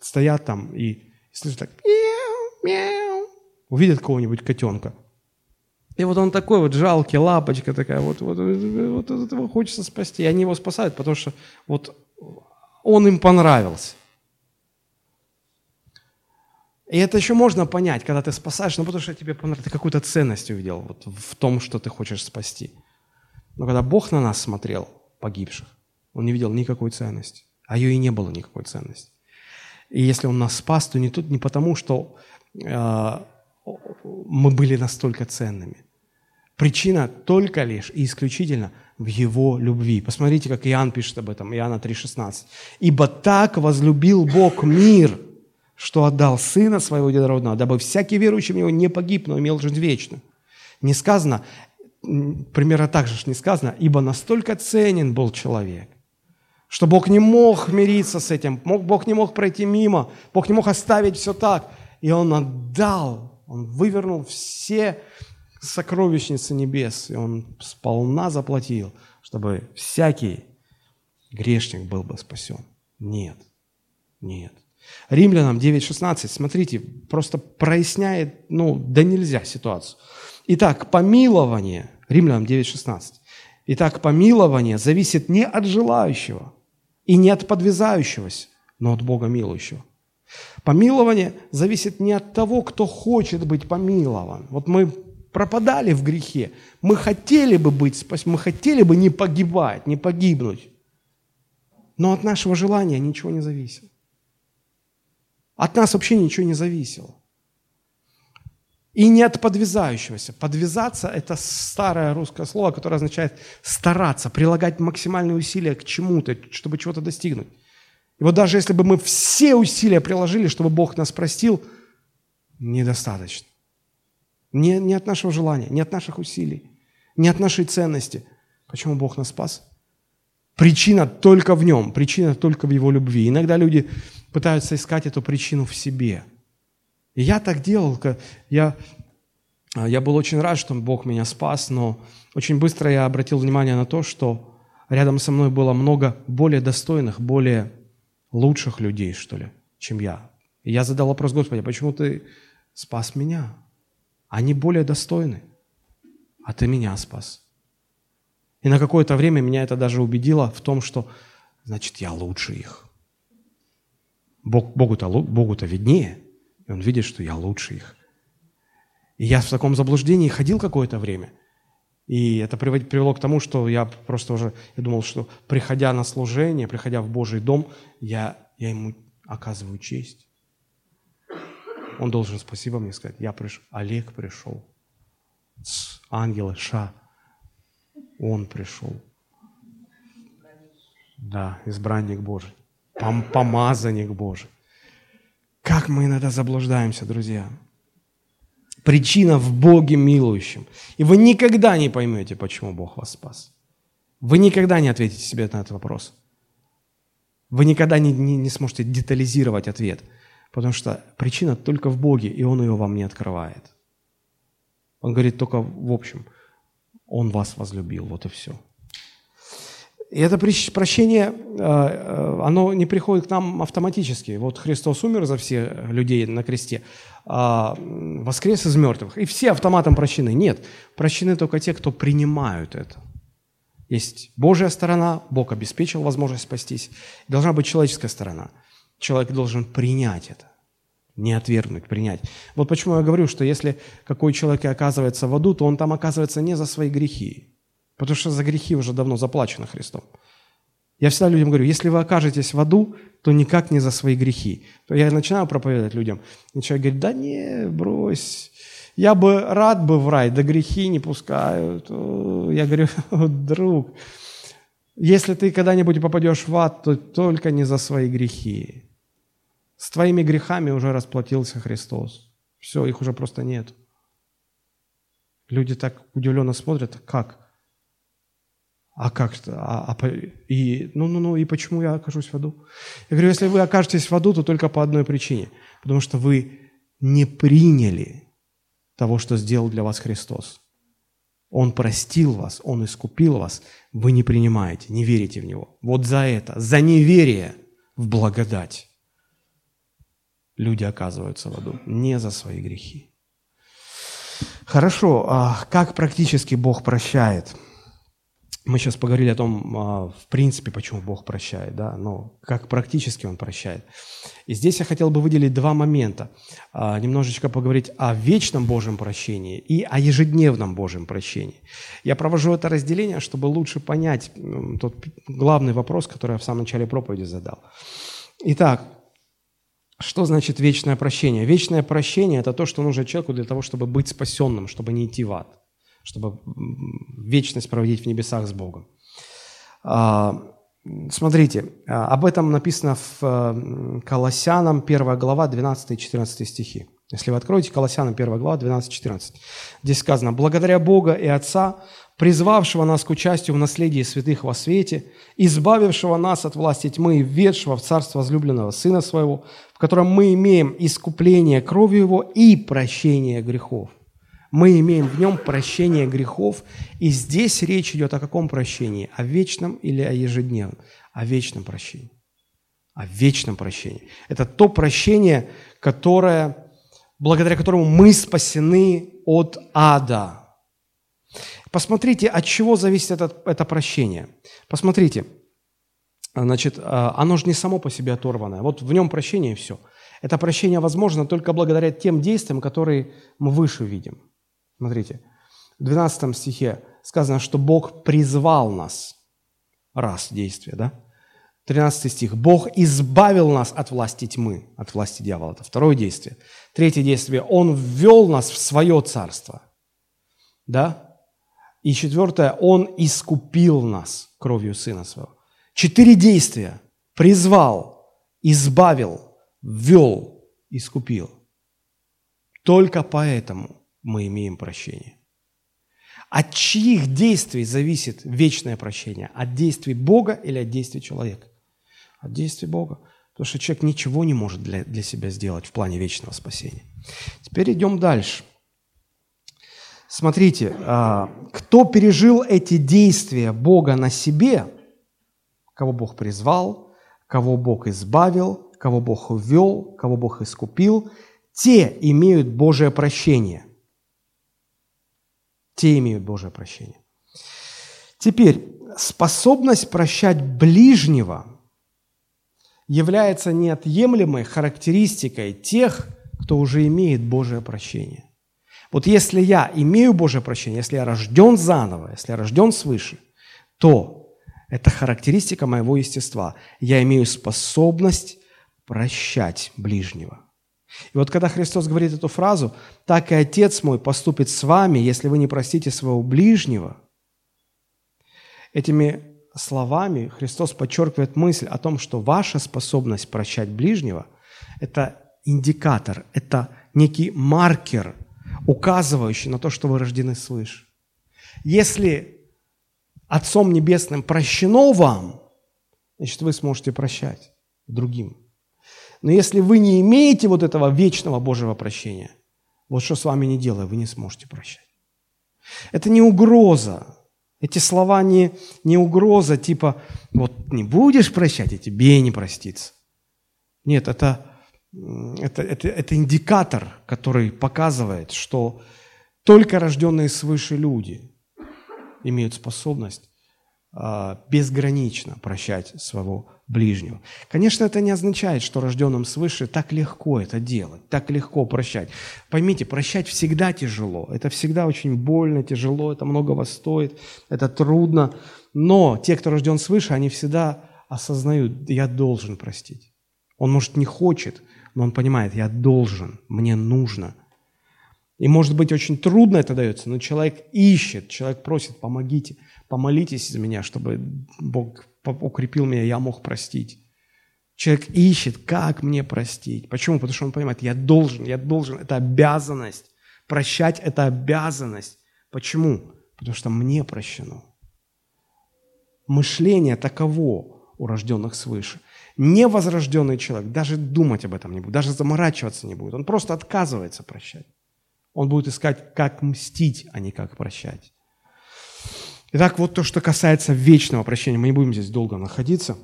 стоят там и слышат так мяу, мяу, увидят кого-нибудь котенка. И вот он такой вот жалкий, лапочка такая, вот, вот, вот, вот этого хочется спасти. И они его спасают, потому что вот он им понравился. И это еще можно понять, когда ты спасаешь, ну потому что тебе понравилось, ты какую-то ценность увидел вот, в том, что ты хочешь спасти. Но когда Бог на нас смотрел, погибших, Он не видел никакой ценности, а ее и не было никакой ценности. И если Он нас спас, то не, тут, не потому, что э, мы были настолько ценными. Причина только лишь и исключительно в Его любви. Посмотрите, как Иоанн пишет об этом, Иоанна 3,16. «Ибо так возлюбил Бог мир, что отдал Сына Своего Единородного, дабы всякий верующий в Него не погиб, но имел жизнь вечную». Не сказано, примерно так же не сказано, ибо настолько ценен был человек, что Бог не мог мириться с этим, Бог не мог пройти мимо, Бог не мог оставить все так. И Он отдал, Он вывернул все сокровищницы небес, и Он сполна заплатил, чтобы всякий грешник был бы спасен. Нет, нет. Римлянам 9.16, смотрите, просто проясняет, ну, да нельзя ситуацию. Итак, помилование, Римлянам 9.16. Итак, помилование зависит не от желающего и не от подвязающегося, но от Бога милующего. Помилование зависит не от того, кто хочет быть помилован. Вот мы пропадали в грехе, мы хотели бы быть спасены, мы хотели бы не погибать, не погибнуть. Но от нашего желания ничего не зависело. От нас вообще ничего не зависело. И не от подвязающегося. Подвязаться – это старое русское слово, которое означает стараться, прилагать максимальные усилия к чему-то, чтобы чего-то достигнуть. И вот даже если бы мы все усилия приложили, чтобы Бог нас простил, недостаточно. Не, не от нашего желания, не от наших усилий, не от нашей ценности. Почему Бог нас спас? Причина только в Нем, причина только в Его любви. Иногда люди пытаются искать эту причину в себе – и я так делал. Я, я был очень рад, что Бог меня спас, но очень быстро я обратил внимание на то, что рядом со мной было много более достойных, более лучших людей, что ли, чем я. И я задал вопрос, Господи, почему ты спас меня? Они более достойны, а ты меня спас. И на какое-то время меня это даже убедило в том, что, значит, я лучше их. Бог, Богу-то, Богу-то виднее – и он видит, что я лучше их. И я в таком заблуждении ходил какое-то время. И это привело к тому, что я просто уже, я думал, что приходя на служение, приходя в Божий дом, я я ему оказываю честь. Он должен спасибо мне сказать. Я пришел, Олег пришел. С ангела Ша. Он пришел. Да, избранник Божий. Пом помазанник Божий. Как мы иногда заблуждаемся, друзья. Причина в Боге милующем. И вы никогда не поймете, почему Бог вас спас. Вы никогда не ответите себе на этот вопрос. Вы никогда не, не, не сможете детализировать ответ, потому что причина только в Боге, и Он ее вам не открывает. Он говорит только в общем, Он вас возлюбил, вот и все. И это прощение, э, э, оно не приходит к нам автоматически. Вот Христос умер за всех людей на кресте, а воскрес из мертвых. И все автоматом прощены. Нет, прощены только те, кто принимают это. Есть Божья сторона, Бог обеспечил возможность спастись. Должна быть человеческая сторона. Человек должен принять это, не отвергнуть, принять. Вот почему я говорю, что если какой человек и оказывается в аду, то он там оказывается не за свои грехи, потому что за грехи уже давно заплачено Христом. Я всегда людям говорю, если вы окажетесь в аду, то никак не за свои грехи. Я начинаю проповедовать людям, и человек говорит, да не, брось, я бы рад бы в рай, да грехи не пускают. Я говорю, друг, если ты когда-нибудь попадешь в ад, то только не за свои грехи. С твоими грехами уже расплатился Христос. Все, их уже просто нет. Люди так удивленно смотрят, как? А как? А, а, и, ну, ну, ну, и почему я окажусь в аду? Я говорю, если вы окажетесь в аду, то только по одной причине. Потому что вы не приняли того, что сделал для вас Христос. Он простил вас, Он искупил вас, вы не принимаете, не верите в Него. Вот за это, за неверие в благодать люди оказываются в аду, не за свои грехи. Хорошо, а как практически Бог прощает? Мы сейчас поговорили о том, а, в принципе, почему Бог прощает, да, но как практически Он прощает. И здесь я хотел бы выделить два момента. А, немножечко поговорить о вечном Божьем прощении и о ежедневном Божьем прощении. Я провожу это разделение, чтобы лучше понять тот главный вопрос, который я в самом начале проповеди задал. Итак, что значит вечное прощение? Вечное прощение – это то, что нужно человеку для того, чтобы быть спасенным, чтобы не идти в ад чтобы вечность проводить в небесах с Богом. А, смотрите, а, об этом написано в э, Колоссянам 1 глава 12-14 стихи. Если вы откроете Колоссянам 1 глава 12-14, здесь сказано, «Благодаря Бога и Отца, призвавшего нас к участию в наследии святых во свете, избавившего нас от власти тьмы и введшего в царство возлюбленного Сына Своего, в котором мы имеем искупление кровью Его и прощение грехов» мы имеем в нем прощение грехов. И здесь речь идет о каком прощении? О вечном или о ежедневном? О вечном прощении. О вечном прощении. Это то прощение, которое, благодаря которому мы спасены от ада. Посмотрите, от чего зависит это, это прощение. Посмотрите, значит, а, оно же не само по себе оторванное. Вот в нем прощение и все. Это прощение возможно только благодаря тем действиям, которые мы выше видим. Смотрите, в 12 стихе сказано, что Бог призвал нас. Раз действие, да? 13 стих. Бог избавил нас от власти тьмы, от власти дьявола. Это второе действие. Третье действие. Он ввел нас в свое царство. Да? И четвертое. Он искупил нас кровью Сына Своего. Четыре действия. Призвал, избавил, ввел, искупил. Только поэтому мы имеем прощение. От чьих действий зависит вечное прощение? От действий Бога или от действий человека? От действий Бога. Потому что человек ничего не может для, для себя сделать в плане вечного спасения. Теперь идем дальше. Смотрите, а, кто пережил эти действия Бога на себе, кого Бог призвал, кого Бог избавил, кого Бог ввел, кого Бог искупил, те имеют Божие прощение – те имеют Божие прощение. Теперь, способность прощать ближнего является неотъемлемой характеристикой тех, кто уже имеет Божие прощение. Вот если я имею Божие прощение, если я рожден заново, если я рожден свыше, то это характеристика моего естества. Я имею способность прощать ближнего. И вот когда Христос говорит эту фразу, так и Отец мой поступит с вами, если вы не простите своего ближнего, этими словами Христос подчеркивает мысль о том, что ваша способность прощать ближнего – это индикатор, это некий маркер, указывающий на то, что вы рождены свыше. Если Отцом Небесным прощено вам, значит, вы сможете прощать другим. Но если вы не имеете вот этого вечного Божьего прощения, вот что с вами не делая, вы не сможете прощать. Это не угроза. Эти слова не, не угроза, типа, вот не будешь прощать, и тебе не проститься. Нет, это, это, это, это индикатор, который показывает, что только рожденные свыше люди имеют способность безгранично прощать своего ближнего. Конечно, это не означает, что рожденным свыше так легко это делать, так легко прощать. Поймите, прощать всегда тяжело, это всегда очень больно, тяжело, это многого стоит, это трудно. Но те, кто рожден свыше, они всегда осознают, я должен простить. Он, может, не хочет, но он понимает, я должен, мне нужно. И, может быть, очень трудно это дается, но человек ищет, человек просит, помогите – помолитесь за меня, чтобы Бог укрепил меня, я мог простить. Человек ищет, как мне простить. Почему? Потому что он понимает, я должен, я должен, это обязанность. Прощать – это обязанность. Почему? Потому что мне прощено. Мышление таково у рожденных свыше. Невозрожденный человек даже думать об этом не будет, даже заморачиваться не будет. Он просто отказывается прощать. Он будет искать, как мстить, а не как прощать. Итак, вот то, что касается вечного прощения. Мы не будем здесь долго находиться.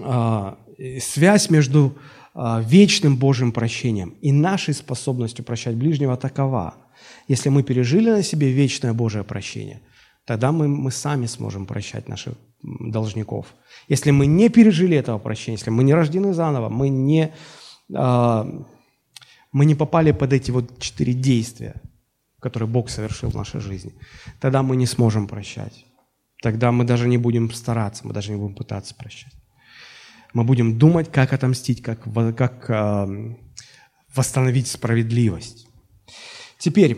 А, связь между а, вечным Божьим прощением и нашей способностью прощать ближнего такова. Если мы пережили на себе вечное Божие прощение, тогда мы, мы сами сможем прощать наших должников. Если мы не пережили этого прощения, если мы не рождены заново, мы не, а, мы не попали под эти вот четыре действия – который Бог совершил в нашей жизни, тогда мы не сможем прощать. Тогда мы даже не будем стараться, мы даже не будем пытаться прощать. Мы будем думать, как отомстить, как, как э, восстановить справедливость. Теперь,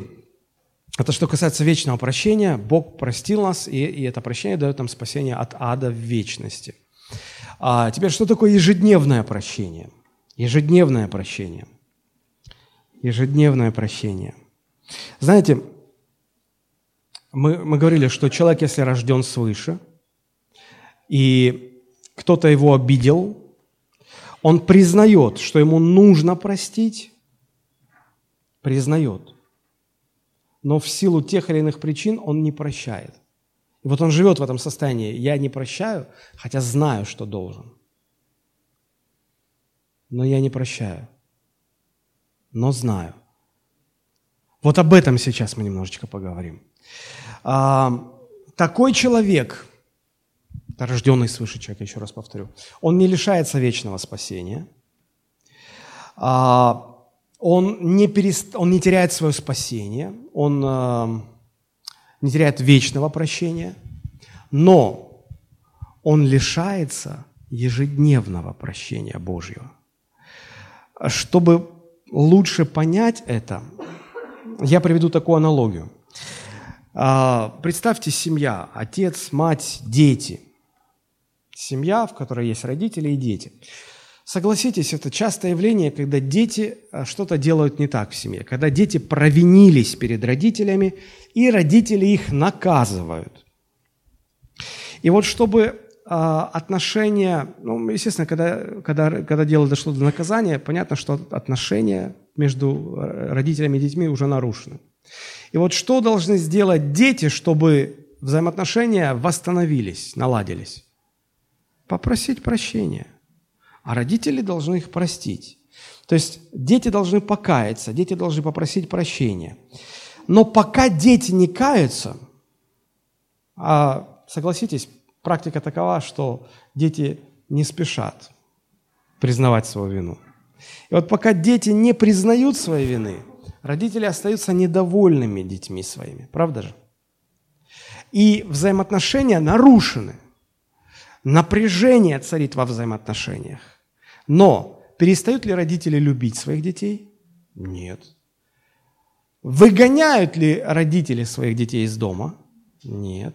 это что касается вечного прощения, Бог простил нас, и, и это прощение дает нам спасение от ада в вечности. А теперь, что такое ежедневное прощение? Ежедневное прощение. Ежедневное прощение. Знаете, мы, мы говорили, что человек, если рожден свыше, и кто-то его обидел, он признает, что ему нужно простить, признает. Но в силу тех или иных причин он не прощает. И вот он живет в этом состоянии. Я не прощаю, хотя знаю, что должен. Но я не прощаю. Но знаю. Вот об этом сейчас мы немножечко поговорим. А, такой человек, рожденный свыше человек, еще раз повторю, он не лишается вечного спасения, а, он, не перест... он не теряет свое спасение, он а, не теряет вечного прощения, но он лишается ежедневного прощения Божьего. Чтобы лучше понять это, я приведу такую аналогию. А, представьте семья, отец, мать, дети. Семья, в которой есть родители и дети. Согласитесь, это частое явление, когда дети а, что-то делают не так в семье, когда дети провинились перед родителями, и родители их наказывают. И вот чтобы отношения, ну, естественно, когда, когда, когда дело дошло до наказания, понятно, что отношения между родителями и детьми уже нарушены. И вот что должны сделать дети, чтобы взаимоотношения восстановились, наладились? Попросить прощения. А родители должны их простить. То есть дети должны покаяться, дети должны попросить прощения. Но пока дети не каются, а согласитесь, практика такова, что дети не спешат признавать свою вину – и вот пока дети не признают своей вины, родители остаются недовольными детьми своими. Правда же? И взаимоотношения нарушены. Напряжение царит во взаимоотношениях. Но Перестают ли родители любить своих детей? Нет. Выгоняют ли родители своих детей из дома? Нет.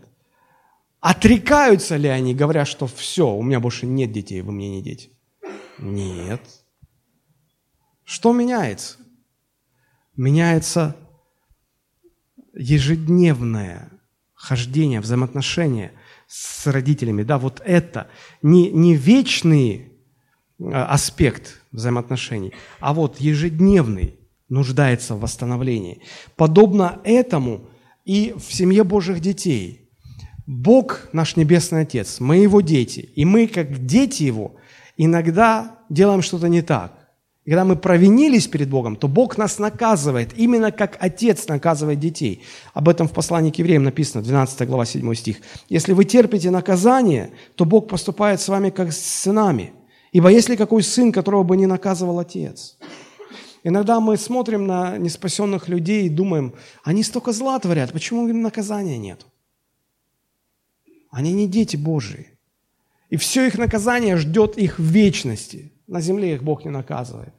Отрекаются ли они, говоря, что все, у меня больше нет детей, вы мне не дети? Нет. Что меняется? Меняется ежедневное хождение, взаимоотношения с родителями. Да, вот это не, не вечный а, аспект взаимоотношений, а вот ежедневный нуждается в восстановлении. Подобно этому и в семье Божьих детей. Бог наш Небесный Отец, мы Его дети, и мы, как дети Его, иногда делаем что-то не так. И когда мы провинились перед Богом, то Бог нас наказывает, именно как Отец наказывает детей. Об этом в послании к евреям написано, 12 глава, 7 стих. «Если вы терпите наказание, то Бог поступает с вами, как с сынами. Ибо если какой сын, которого бы не наказывал Отец?» Иногда мы смотрим на неспасенных людей и думаем, они столько зла творят, почему им наказания нет? Они не дети Божии. И все их наказание ждет их в вечности. На земле их Бог не наказывает.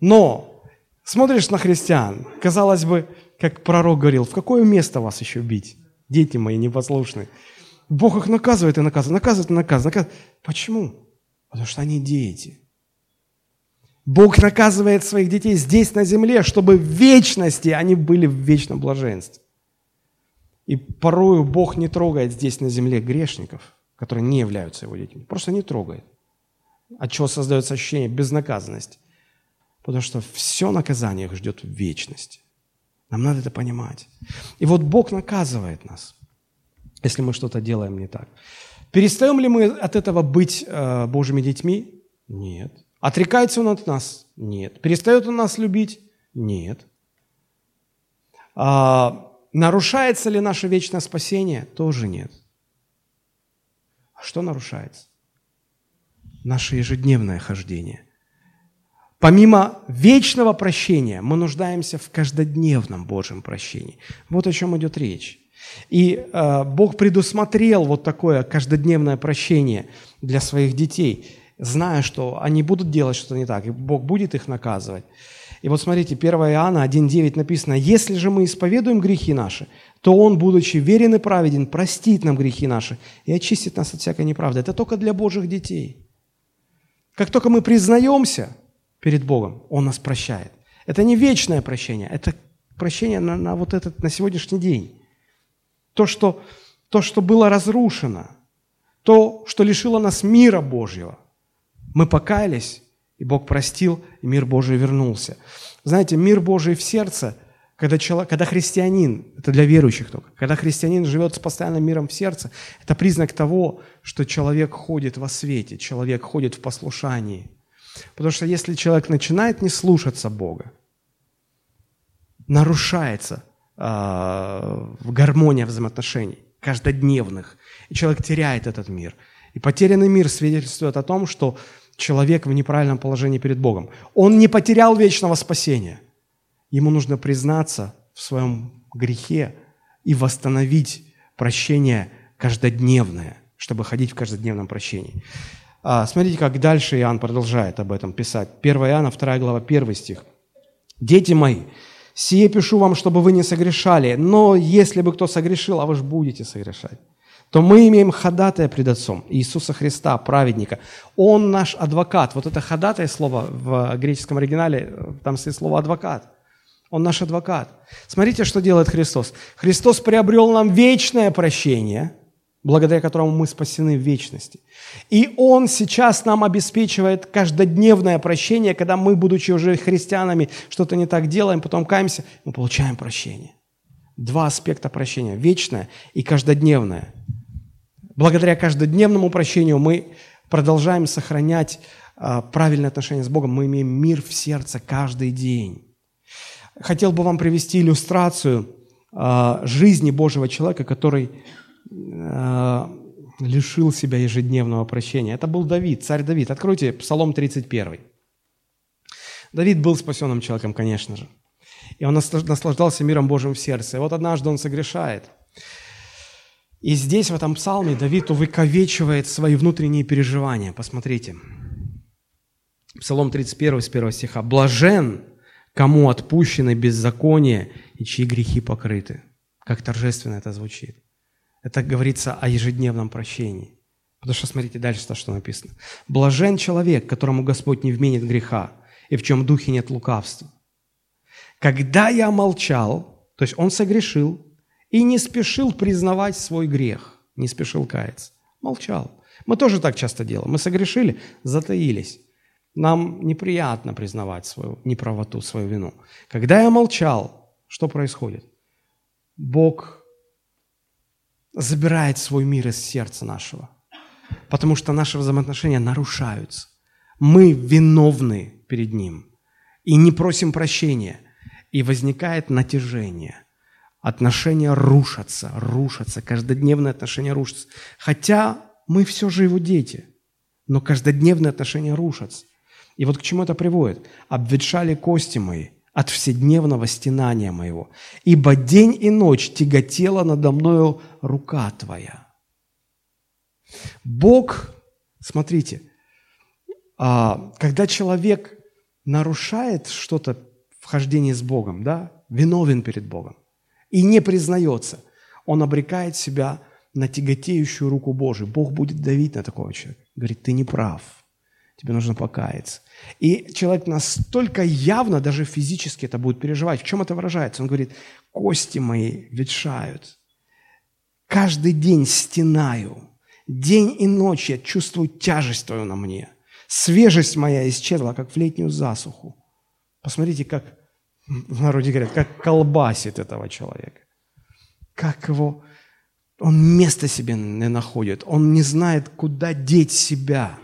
Но смотришь на христиан, казалось бы, как пророк говорил, в какое место вас еще бить? Дети мои непослушные. Бог их наказывает и наказывает, наказывает и наказывает. наказывает. Почему? Потому что они дети. Бог наказывает своих детей здесь, на земле, чтобы в вечности они были в вечном блаженстве. И порою Бог не трогает здесь, на земле, грешников, которые не являются его детьми. Просто не трогает. От чего создается ощущение безнаказанности. Потому что все наказание их ждет в вечности. Нам надо это понимать. И вот Бог наказывает нас, если мы что-то делаем не так. Перестаем ли мы от этого быть э, Божьими детьми? Нет. Отрекается Он от нас? Нет. Перестает Он нас любить? Нет. А, нарушается ли наше вечное спасение? Тоже нет. А что нарушается? Наше ежедневное хождение. Помимо вечного прощения, мы нуждаемся в каждодневном Божьем прощении. Вот о чем идет речь. И э, Бог предусмотрел вот такое каждодневное прощение для своих детей зная, что они будут делать что-то не так, и Бог будет их наказывать. И вот смотрите, 1 Иоанна 1.9 написано, «Если же мы исповедуем грехи наши, то Он, будучи верен и праведен, простит нам грехи наши и очистит нас от всякой неправды». Это только для Божьих детей. Как только мы признаемся перед Богом, Он нас прощает. Это не вечное прощение, это прощение на, на вот этот, на сегодняшний день. То что, то, что было разрушено, то, что лишило нас мира Божьего, мы покаялись, и Бог простил, и мир Божий вернулся. Знаете, мир Божий в сердце, когда, человек, когда христианин, это для верующих только, когда христианин живет с постоянным миром в сердце, это признак того, что человек ходит во свете, человек ходит в послушании. Потому что если человек начинает не слушаться Бога, нарушается э, гармония взаимоотношений, каждодневных, и человек теряет этот мир. И потерянный мир свидетельствует о том, что человек в неправильном положении перед Богом. Он не потерял вечного спасения. Ему нужно признаться в своем грехе и восстановить прощение каждодневное, чтобы ходить в каждодневном прощении. А, смотрите, как дальше Иоанн продолжает об этом писать. 1 Иоанна, 2 глава, 1 стих. «Дети мои, сие пишу вам, чтобы вы не согрешали, но если бы кто согрешил, а вы же будете согрешать, то мы имеем ходатая пред Отцом, Иисуса Христа, праведника. Он наш адвокат. Вот это ходатая слово в греческом оригинале, там стоит слово адвокат. Он наш адвокат. Смотрите, что делает Христос. Христос приобрел нам вечное прощение, благодаря которому мы спасены в вечности. И Он сейчас нам обеспечивает каждодневное прощение, когда мы, будучи уже христианами, что-то не так делаем, потом каемся, мы получаем прощение. Два аспекта прощения – вечное и каждодневное – Благодаря каждодневному прощению мы продолжаем сохранять а, правильные отношения с Богом. Мы имеем мир в сердце каждый день. Хотел бы вам привести иллюстрацию а, жизни Божьего человека, который а, лишил себя ежедневного прощения. Это был Давид, царь Давид. Откройте Псалом 31. Давид был спасенным человеком, конечно же. И он наслаждался миром Божьим в сердце. И вот однажды он согрешает – и здесь, в этом псалме, Давид увековечивает свои внутренние переживания. Посмотрите. Псалом 31 с 1 стиха. «Блажен, кому отпущены беззаконие и чьи грехи покрыты». Как торжественно это звучит. Это говорится о ежедневном прощении. Потому что смотрите дальше, то, что написано. «Блажен человек, которому Господь не вменит греха, и в чем духе нет лукавства. Когда я молчал, то есть он согрешил и не спешил признавать свой грех, не спешил каяться, молчал. Мы тоже так часто делаем. Мы согрешили, затаились. Нам неприятно признавать свою неправоту, свою вину. Когда я молчал, что происходит? Бог забирает свой мир из сердца нашего, потому что наши взаимоотношения нарушаются. Мы виновны перед Ним и не просим прощения, и возникает натяжение. Отношения рушатся, рушатся, каждодневные отношения рушатся. Хотя мы все же Его дети, но каждодневные отношения рушатся. И вот к чему это приводит? «Обветшали кости мои от вседневного стенания моего, ибо день и ночь тяготела надо мною рука Твоя». Бог, смотрите, а, когда человек нарушает что-то в хождении с Богом, да, виновен перед Богом и не признается, он обрекает себя на тяготеющую руку Божию. Бог будет давить на такого человека. Говорит, ты не прав, тебе нужно покаяться. И человек настолько явно, даже физически это будет переживать. В чем это выражается? Он говорит, кости мои ветшают. Каждый день стенаю. День и ночь я чувствую тяжесть твою на мне. Свежесть моя исчезла, как в летнюю засуху. Посмотрите, как в народе говорят, как колбасит этого человека. Как его... Он место себе не находит. Он не знает, куда деть себя.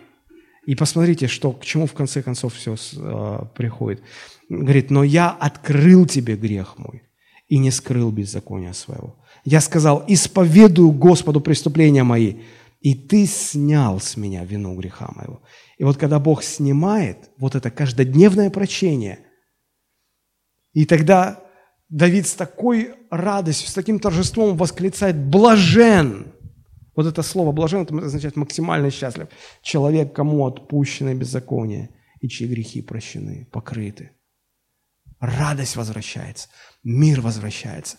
И посмотрите, что, к чему в конце концов все э, приходит. Говорит, но я открыл тебе грех мой и не скрыл беззакония своего. Я сказал, исповедую Господу преступления мои, и ты снял с меня вину греха моего. И вот когда Бог снимает вот это каждодневное прощение, и тогда Давид с такой радостью, с таким торжеством восклицает «блажен». Вот это слово «блажен» это означает максимально счастлив. Человек, кому отпущено беззаконие, и чьи грехи прощены, покрыты. Радость возвращается, мир возвращается.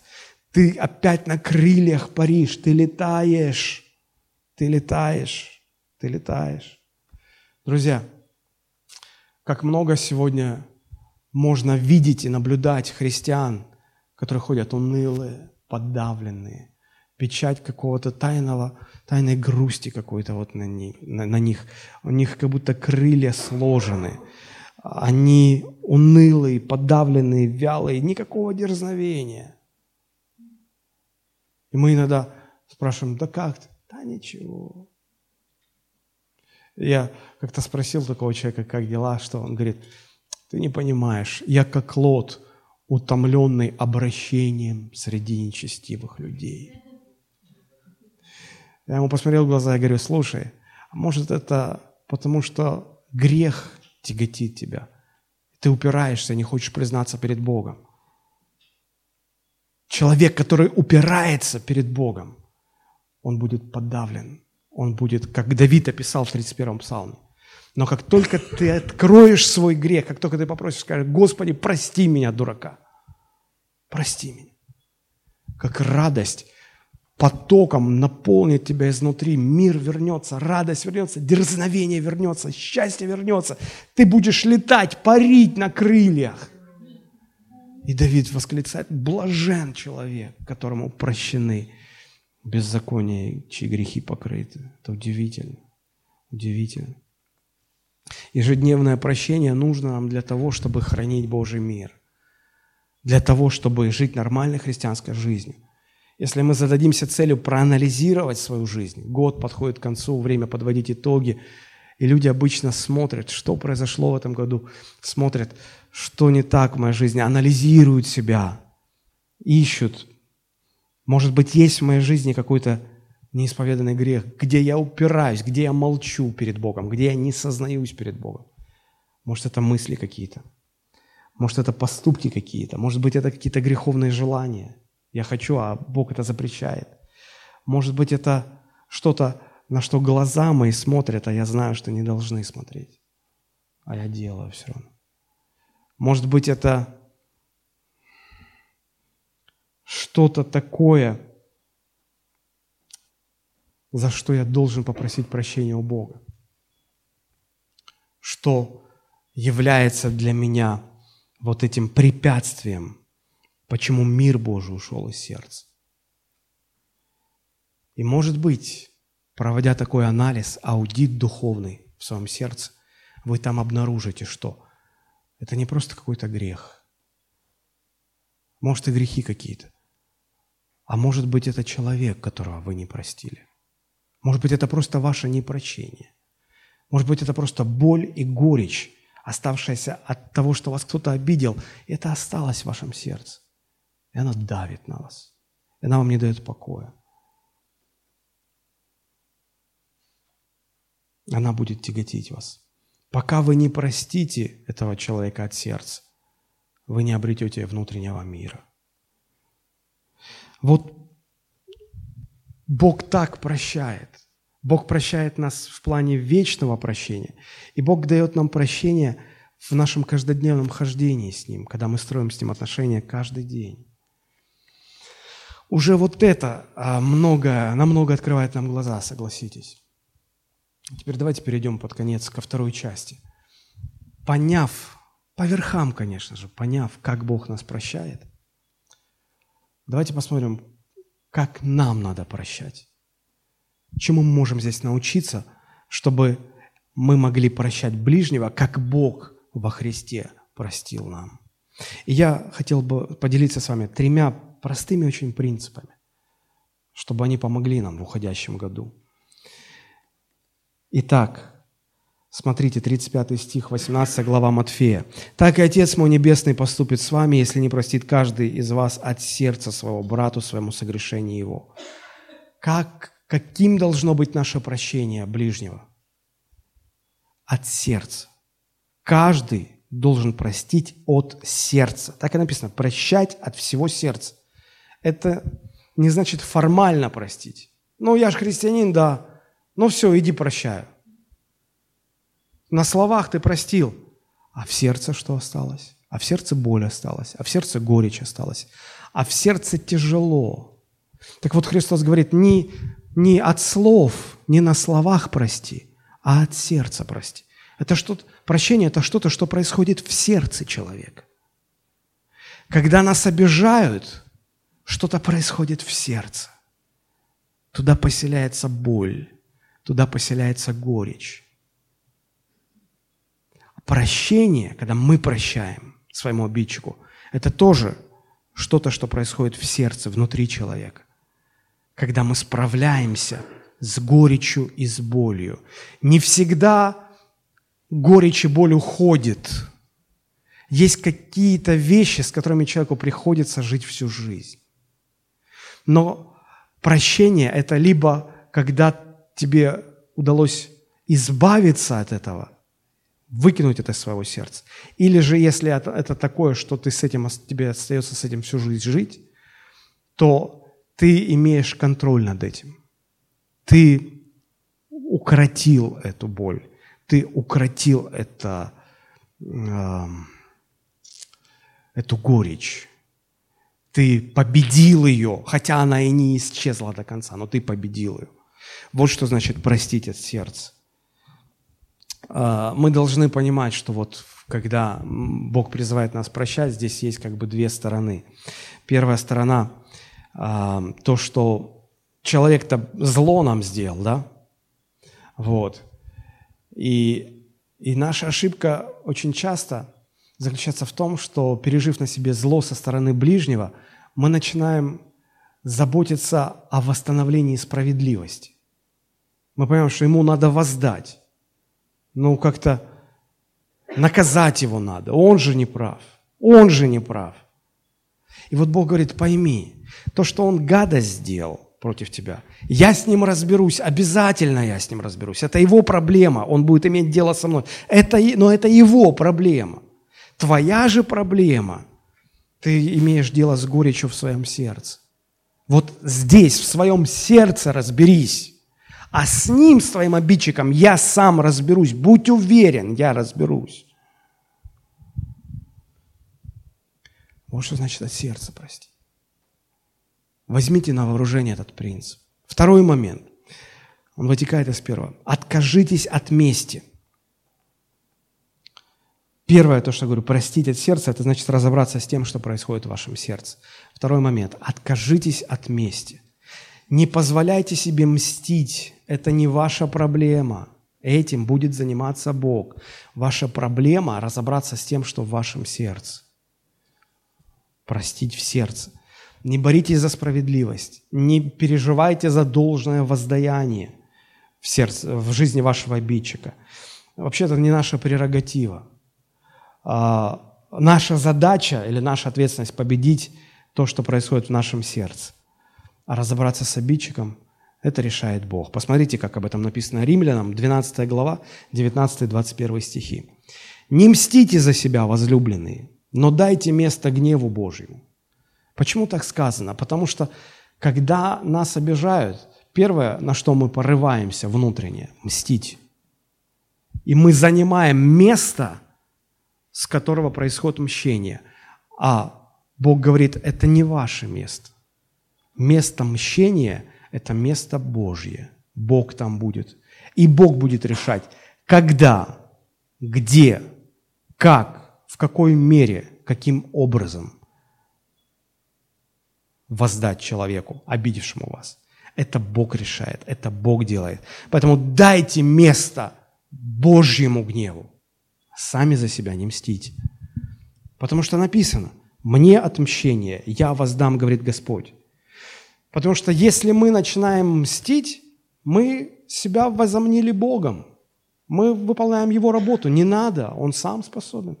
Ты опять на крыльях паришь, ты летаешь, ты летаешь, ты летаешь. Друзья, как много сегодня можно видеть и наблюдать христиан, которые ходят унылые, подавленные, печать какого-то тайного, тайной грусти какой-то вот на них, на, на них. У них как будто крылья сложены. Они унылые, подавленные, вялые, никакого дерзновения. И мы иногда спрашиваем, да как ты? Да ничего. Я как-то спросил такого человека, как дела, что он говорит, ты не понимаешь, я как лот, утомленный обращением среди нечестивых людей. Я ему посмотрел в глаза и говорю, слушай, а может это потому, что грех тяготит тебя? Ты упираешься, не хочешь признаться перед Богом. Человек, который упирается перед Богом, он будет подавлен, он будет, как Давид описал в 31-м псалме. Но как только ты откроешь свой грех, как только ты попросишь, скажешь, Господи, прости меня, дурака, прости меня. Как радость потоком наполнит тебя изнутри, мир вернется, радость вернется, дерзновение вернется, счастье вернется. Ты будешь летать, парить на крыльях. И Давид восклицает, блажен человек, которому прощены беззаконие, чьи грехи покрыты. Это удивительно. Удивительно. Ежедневное прощение нужно нам для того, чтобы хранить Божий мир. Для того, чтобы жить нормальной христианской жизнью. Если мы зададимся целью проанализировать свою жизнь, год подходит к концу, время подводить итоги, и люди обычно смотрят, что произошло в этом году, смотрят, что не так в моей жизни, анализируют себя, ищут, может быть, есть в моей жизни какой-то неисповеданный грех, где я упираюсь, где я молчу перед Богом, где я не сознаюсь перед Богом. Может, это мысли какие-то. Может, это поступки какие-то. Может быть, это какие-то греховные желания. Я хочу, а Бог это запрещает. Может быть, это что-то, на что глаза мои смотрят, а я знаю, что не должны смотреть. а я делаю все равно. Может быть, это что-то такое, за что я должен попросить прощения у Бога, что является для меня вот этим препятствием, почему мир Божий ушел из сердца. И может быть, проводя такой анализ, аудит духовный в своем сердце, вы там обнаружите, что это не просто какой-то грех. Может, и грехи какие-то. А может быть, это человек, которого вы не простили. Может быть, это просто ваше непрощение. Может быть, это просто боль и горечь, оставшаяся от того, что вас кто-то обидел. Это осталось в вашем сердце. И оно давит на вас. И оно вам не дает покоя. Она будет тяготить вас. Пока вы не простите этого человека от сердца, вы не обретете внутреннего мира. Вот Бог так прощает. Бог прощает нас в плане вечного прощения. И Бог дает нам прощение в нашем каждодневном хождении с Ним, когда мы строим с Ним отношения каждый день. Уже вот это а, много, намного открывает нам глаза, согласитесь. Теперь давайте перейдем под конец ко второй части. Поняв, по верхам, конечно же, поняв, как Бог нас прощает, давайте посмотрим, как нам надо прощать. Чему мы можем здесь научиться, чтобы мы могли прощать ближнего, как Бог во Христе простил нам. И я хотел бы поделиться с вами тремя простыми очень принципами, чтобы они помогли нам в уходящем году. Итак, смотрите, 35 стих, 18 глава Матфея. «Так и Отец мой Небесный поступит с вами, если не простит каждый из вас от сердца своего брату своему согрешение его». Как, каким должно быть наше прощение ближнего? От сердца. Каждый должен простить от сердца. Так и написано, прощать от всего сердца. Это не значит формально простить. Ну, я же христианин, да, ну все, иди прощаю. На словах ты простил, а в сердце что осталось? А в сердце боль осталась, а в сердце горечь осталась, а в сердце тяжело. Так вот Христос говорит, не, не от слов, не на словах прости, а от сердца прости. Это что-то, прощение – это что-то, что происходит в сердце человека. Когда нас обижают, что-то происходит в сердце. Туда поселяется боль, туда поселяется горечь. Прощение, когда мы прощаем своему обидчику, это тоже что-то, что происходит в сердце, внутри человека. Когда мы справляемся с горечью и с болью. Не всегда горечь и боль уходит. Есть какие-то вещи, с которыми человеку приходится жить всю жизнь. Но прощение – это либо когда тебе удалось избавиться от этого, выкинуть это из своего сердца. Или же, если это, это такое, что ты с этим, тебе остается с этим всю жизнь жить, то ты имеешь контроль над этим. Ты укротил эту боль, ты укротил это, э, эту горечь. Ты победил ее, хотя она и не исчезла до конца, но ты победил ее. Вот что значит простить от сердца. А, мы должны понимать, что вот когда Бог призывает нас прощать, здесь есть как бы две стороны. Первая сторона а, – то, что человек-то зло нам сделал, да? Вот. И, и наша ошибка очень часто заключается в том, что, пережив на себе зло со стороны ближнего, мы начинаем заботиться о восстановлении справедливости. Мы понимаем, что ему надо воздать. Ну, как-то наказать его надо. Он же не прав. Он же не прав. И вот Бог говорит, пойми, то, что он гадость сделал против тебя, я с ним разберусь, обязательно я с ним разберусь. Это его проблема, он будет иметь дело со мной. Это, но это его проблема. Твоя же проблема, ты имеешь дело с горечью в своем сердце. Вот здесь, в своем сердце разберись А с ним, с твоим обидчиком, я сам разберусь. Будь уверен, я разберусь. Вот что значит от сердца простить. Возьмите на вооружение этот принцип. Второй момент. Он вытекает из первого. Откажитесь от мести. Первое, то, что я говорю, простить от сердца, это значит разобраться с тем, что происходит в вашем сердце. Второй момент. Откажитесь от мести. Не позволяйте себе мстить. Это не ваша проблема. Этим будет заниматься Бог. Ваша проблема – разобраться с тем, что в вашем сердце. Простить в сердце. Не боритесь за справедливость. Не переживайте за должное воздаяние в, сердце, в жизни вашего обидчика. Вообще это не наша прерогатива. А, наша задача или наша ответственность победить то, что происходит в нашем сердце. А разобраться с обидчиком – это решает Бог. Посмотрите, как об этом написано Римлянам, 12 глава, 19-21 стихи. «Не мстите за себя, возлюбленные, но дайте место гневу Божьему». Почему так сказано? Потому что, когда нас обижают, первое, на что мы порываемся внутренне – мстить. И мы занимаем место, с которого происходит мщение. А Бог говорит, это не ваше место. Место мщения – это место Божье. Бог там будет. И Бог будет решать, когда, где, как, в какой мере, каким образом воздать человеку, обидевшему вас. Это Бог решает, это Бог делает. Поэтому дайте место Божьему гневу. Сами за себя не мстите. Потому что написано, мне отмщение, я воздам, говорит Господь. Потому что если мы начинаем мстить, мы себя возомнили Богом. Мы выполняем Его работу. Не надо, Он сам способен.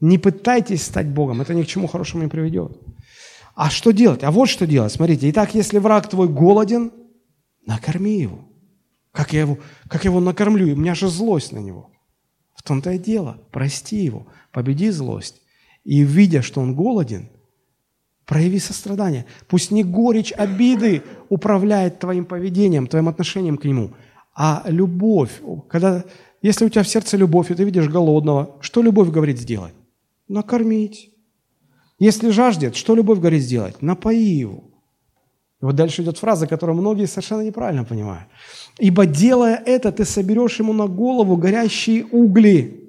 Не пытайтесь стать Богом, это ни к чему хорошему не приведет. А что делать? А вот что делать. Смотрите, итак, если враг твой голоден, накорми его. Как я его, как я его накормлю? У меня же злость на него. В том-то и дело. Прости его, победи злость. И видя, что он голоден, прояви сострадание. Пусть не горечь обиды управляет твоим поведением, твоим отношением к нему, а любовь. Когда, если у тебя в сердце любовь, и ты видишь голодного, что любовь говорит сделать? Накормить. Если жаждет, что любовь говорит сделать? Напои его. И вот дальше идет фраза, которую многие совершенно неправильно понимают. «Ибо делая это, ты соберешь ему на голову горящие угли».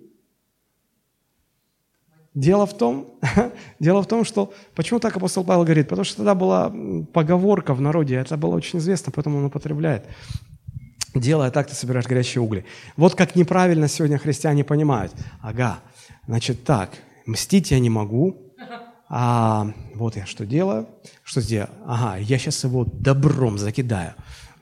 Дело в том, дело в том, что... Почему так апостол Павел говорит? Потому что тогда была поговорка в народе, это было очень известно, поэтому он употребляет. Делая так, ты собираешь горящие угли. Вот как неправильно сегодня христиане понимают. Ага, значит так, мстить я не могу, а вот я что делаю, что сделаю? Ага, я сейчас его добром закидаю,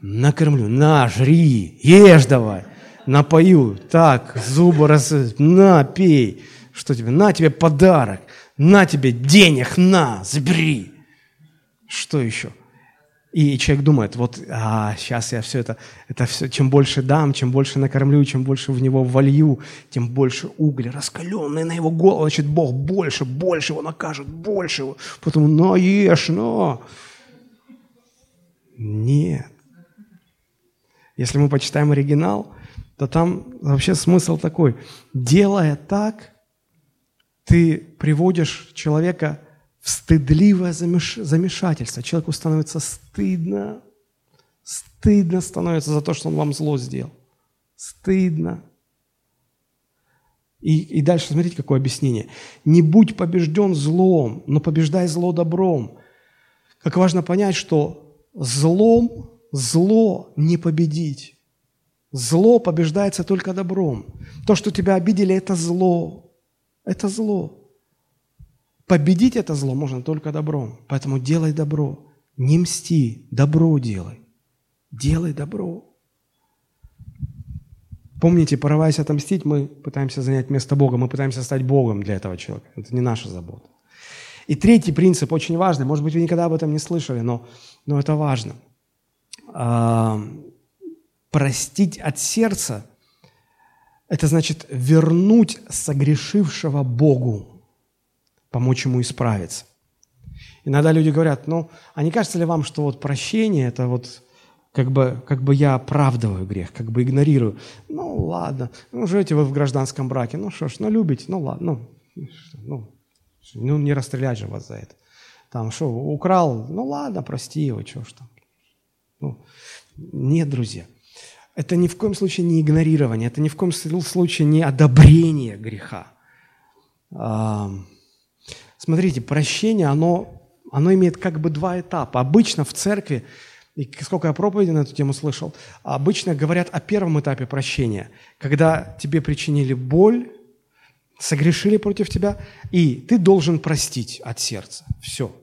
накормлю, на, жри, ешь давай, напою, так, зубы раз, на, пей, что тебе, на тебе подарок, на тебе денег, на, забери. Что еще? И человек думает, вот а, сейчас я все это, это все, чем больше дам, чем больше накормлю, чем больше в него волью, тем больше угля, раскаленные на его голову, значит, Бог больше, больше его накажет, больше его. Поэтому, ну, ешь, но. Нет. Если мы почитаем оригинал, то там вообще смысл такой. Делая так, ты приводишь человека в стыдливое замешательство. Человеку становится стыдно. Стыдно становится за то, что он вам зло сделал. Стыдно. И, и дальше смотрите, какое объяснение. «Не будь побежден злом, но побеждай зло добром». Как важно понять, что злом зло не победить. Зло побеждается только добром. То, что тебя обидели, это зло. Это зло. Победить это зло можно только добром. Поэтому делай добро. Не мсти, добро делай. Делай добро. Помните, порываясь отомстить, мы пытаемся занять место Бога, мы пытаемся стать Богом для этого человека. Это не наша забота. И третий принцип очень важный. Может быть, вы никогда об этом не слышали, но, но это важно. А, простить от сердца – это значит вернуть согрешившего Богу помочь ему исправиться. Иногда люди говорят, ну, а не кажется ли вам, что вот прощение – это вот как бы, как бы я оправдываю грех, как бы игнорирую. Ну, ладно, ну, живете вы в гражданском браке, ну что ж, ну, любите, ну, ладно, ну, ну, ну не расстрелять же вас за это. Там, что, украл, ну, ладно, прости его, что ж там. Ну, нет, друзья, это ни в коем случае не игнорирование, это ни в коем случае не одобрение греха. Смотрите, прощение, оно, оно имеет как бы два этапа. Обычно в церкви и сколько я проповеди на эту тему слышал, обычно говорят о первом этапе прощения, когда тебе причинили боль, согрешили против тебя, и ты должен простить от сердца. Все.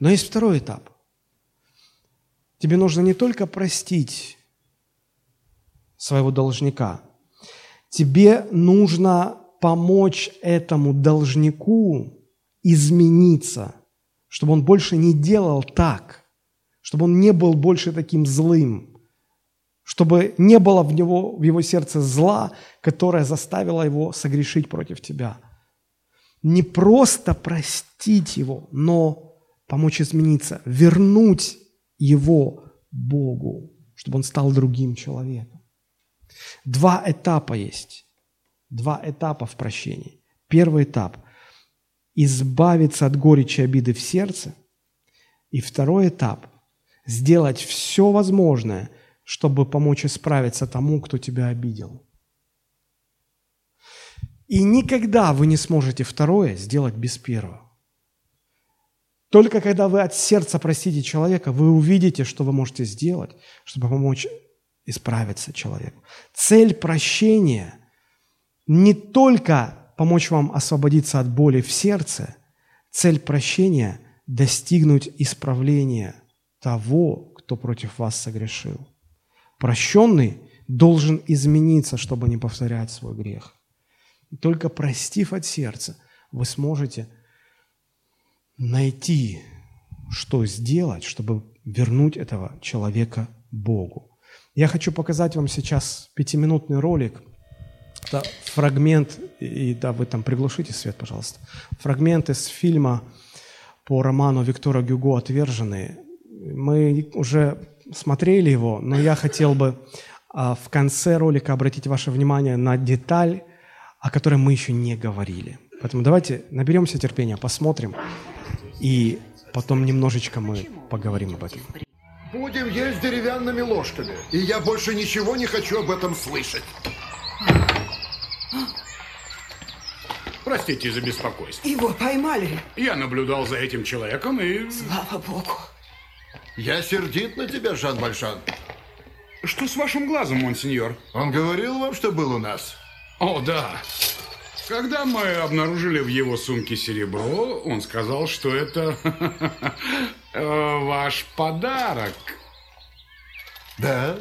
Но есть второй этап. Тебе нужно не только простить своего должника, тебе нужно помочь этому должнику измениться, чтобы он больше не делал так – чтобы он не был больше таким злым, чтобы не было в, него, в его сердце зла, которое заставило его согрешить против тебя. Не просто простить его, но помочь измениться, вернуть его Богу, чтобы он стал другим человеком. Два этапа есть. Два этапа в прощении. Первый этап – избавиться от горечи обиды в сердце. И второй этап сделать все возможное, чтобы помочь исправиться тому, кто тебя обидел. И никогда вы не сможете второе сделать без первого. Только когда вы от сердца простите человека, вы увидите, что вы можете сделать, чтобы помочь исправиться человеку. Цель прощения не только помочь вам освободиться от боли в сердце, цель прощения – достигнуть исправления того, кто против вас согрешил. Прощенный должен измениться, чтобы не повторять свой грех. И только простив от сердца, вы сможете найти, что сделать, чтобы вернуть этого человека Богу. Я хочу показать вам сейчас пятиминутный ролик. Это фрагмент, и да, вы там приглушите свет, пожалуйста. Фрагмент из фильма по роману Виктора Гюго «Отверженные». Мы уже смотрели его, но я хотел бы а, в конце ролика обратить ваше внимание на деталь, о которой мы еще не говорили. Поэтому давайте наберемся терпения, посмотрим, и потом немножечко мы поговорим об этом. Будем есть деревянными ложками, и я больше ничего не хочу об этом слышать. Простите за беспокойство. Его поймали. Я наблюдал за этим человеком и... Слава богу. Я сердит на тебя, Жан Бальшан. Что с вашим глазом, монсеньор? Он говорил вам, что был у нас? О, да. Когда мы обнаружили в его сумке серебро, он сказал, что это ваш подарок. Да,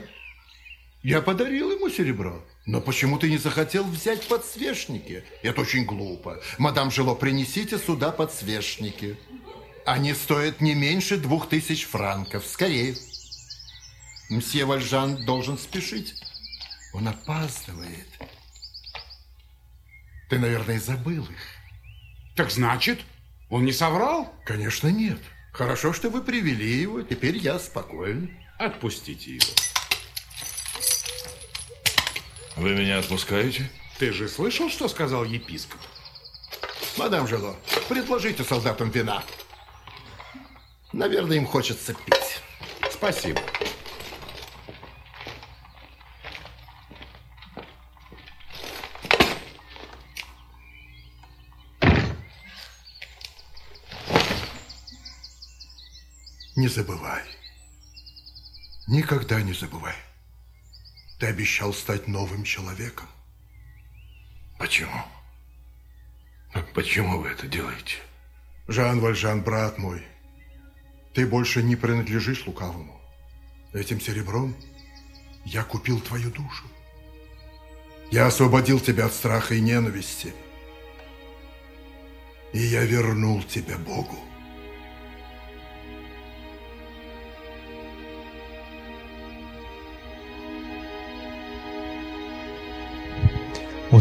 я подарил ему серебро. Но почему ты не захотел взять подсвечники? Это очень глупо. Мадам Жило, принесите сюда подсвечники. Они стоят не меньше двух тысяч франков. Скорее. Мсье Вальжан должен спешить. Он опаздывает. Ты, наверное, забыл их. Так значит, он не соврал? Конечно, нет. Хорошо, что вы привели его. Теперь я спокоен. Отпустите его. Вы меня отпускаете? Ты же слышал, что сказал епископ? Мадам Жило, предложите солдатам вина. Наверное, им хочется пить. Спасибо. Не забывай. Никогда не забывай. Ты обещал стать новым человеком. Почему? Почему вы это делаете? Жан Вальжан, брат мой, ты больше не принадлежишь лукавому. Этим серебром я купил твою душу. Я освободил тебя от страха и ненависти. И я вернул тебя Богу.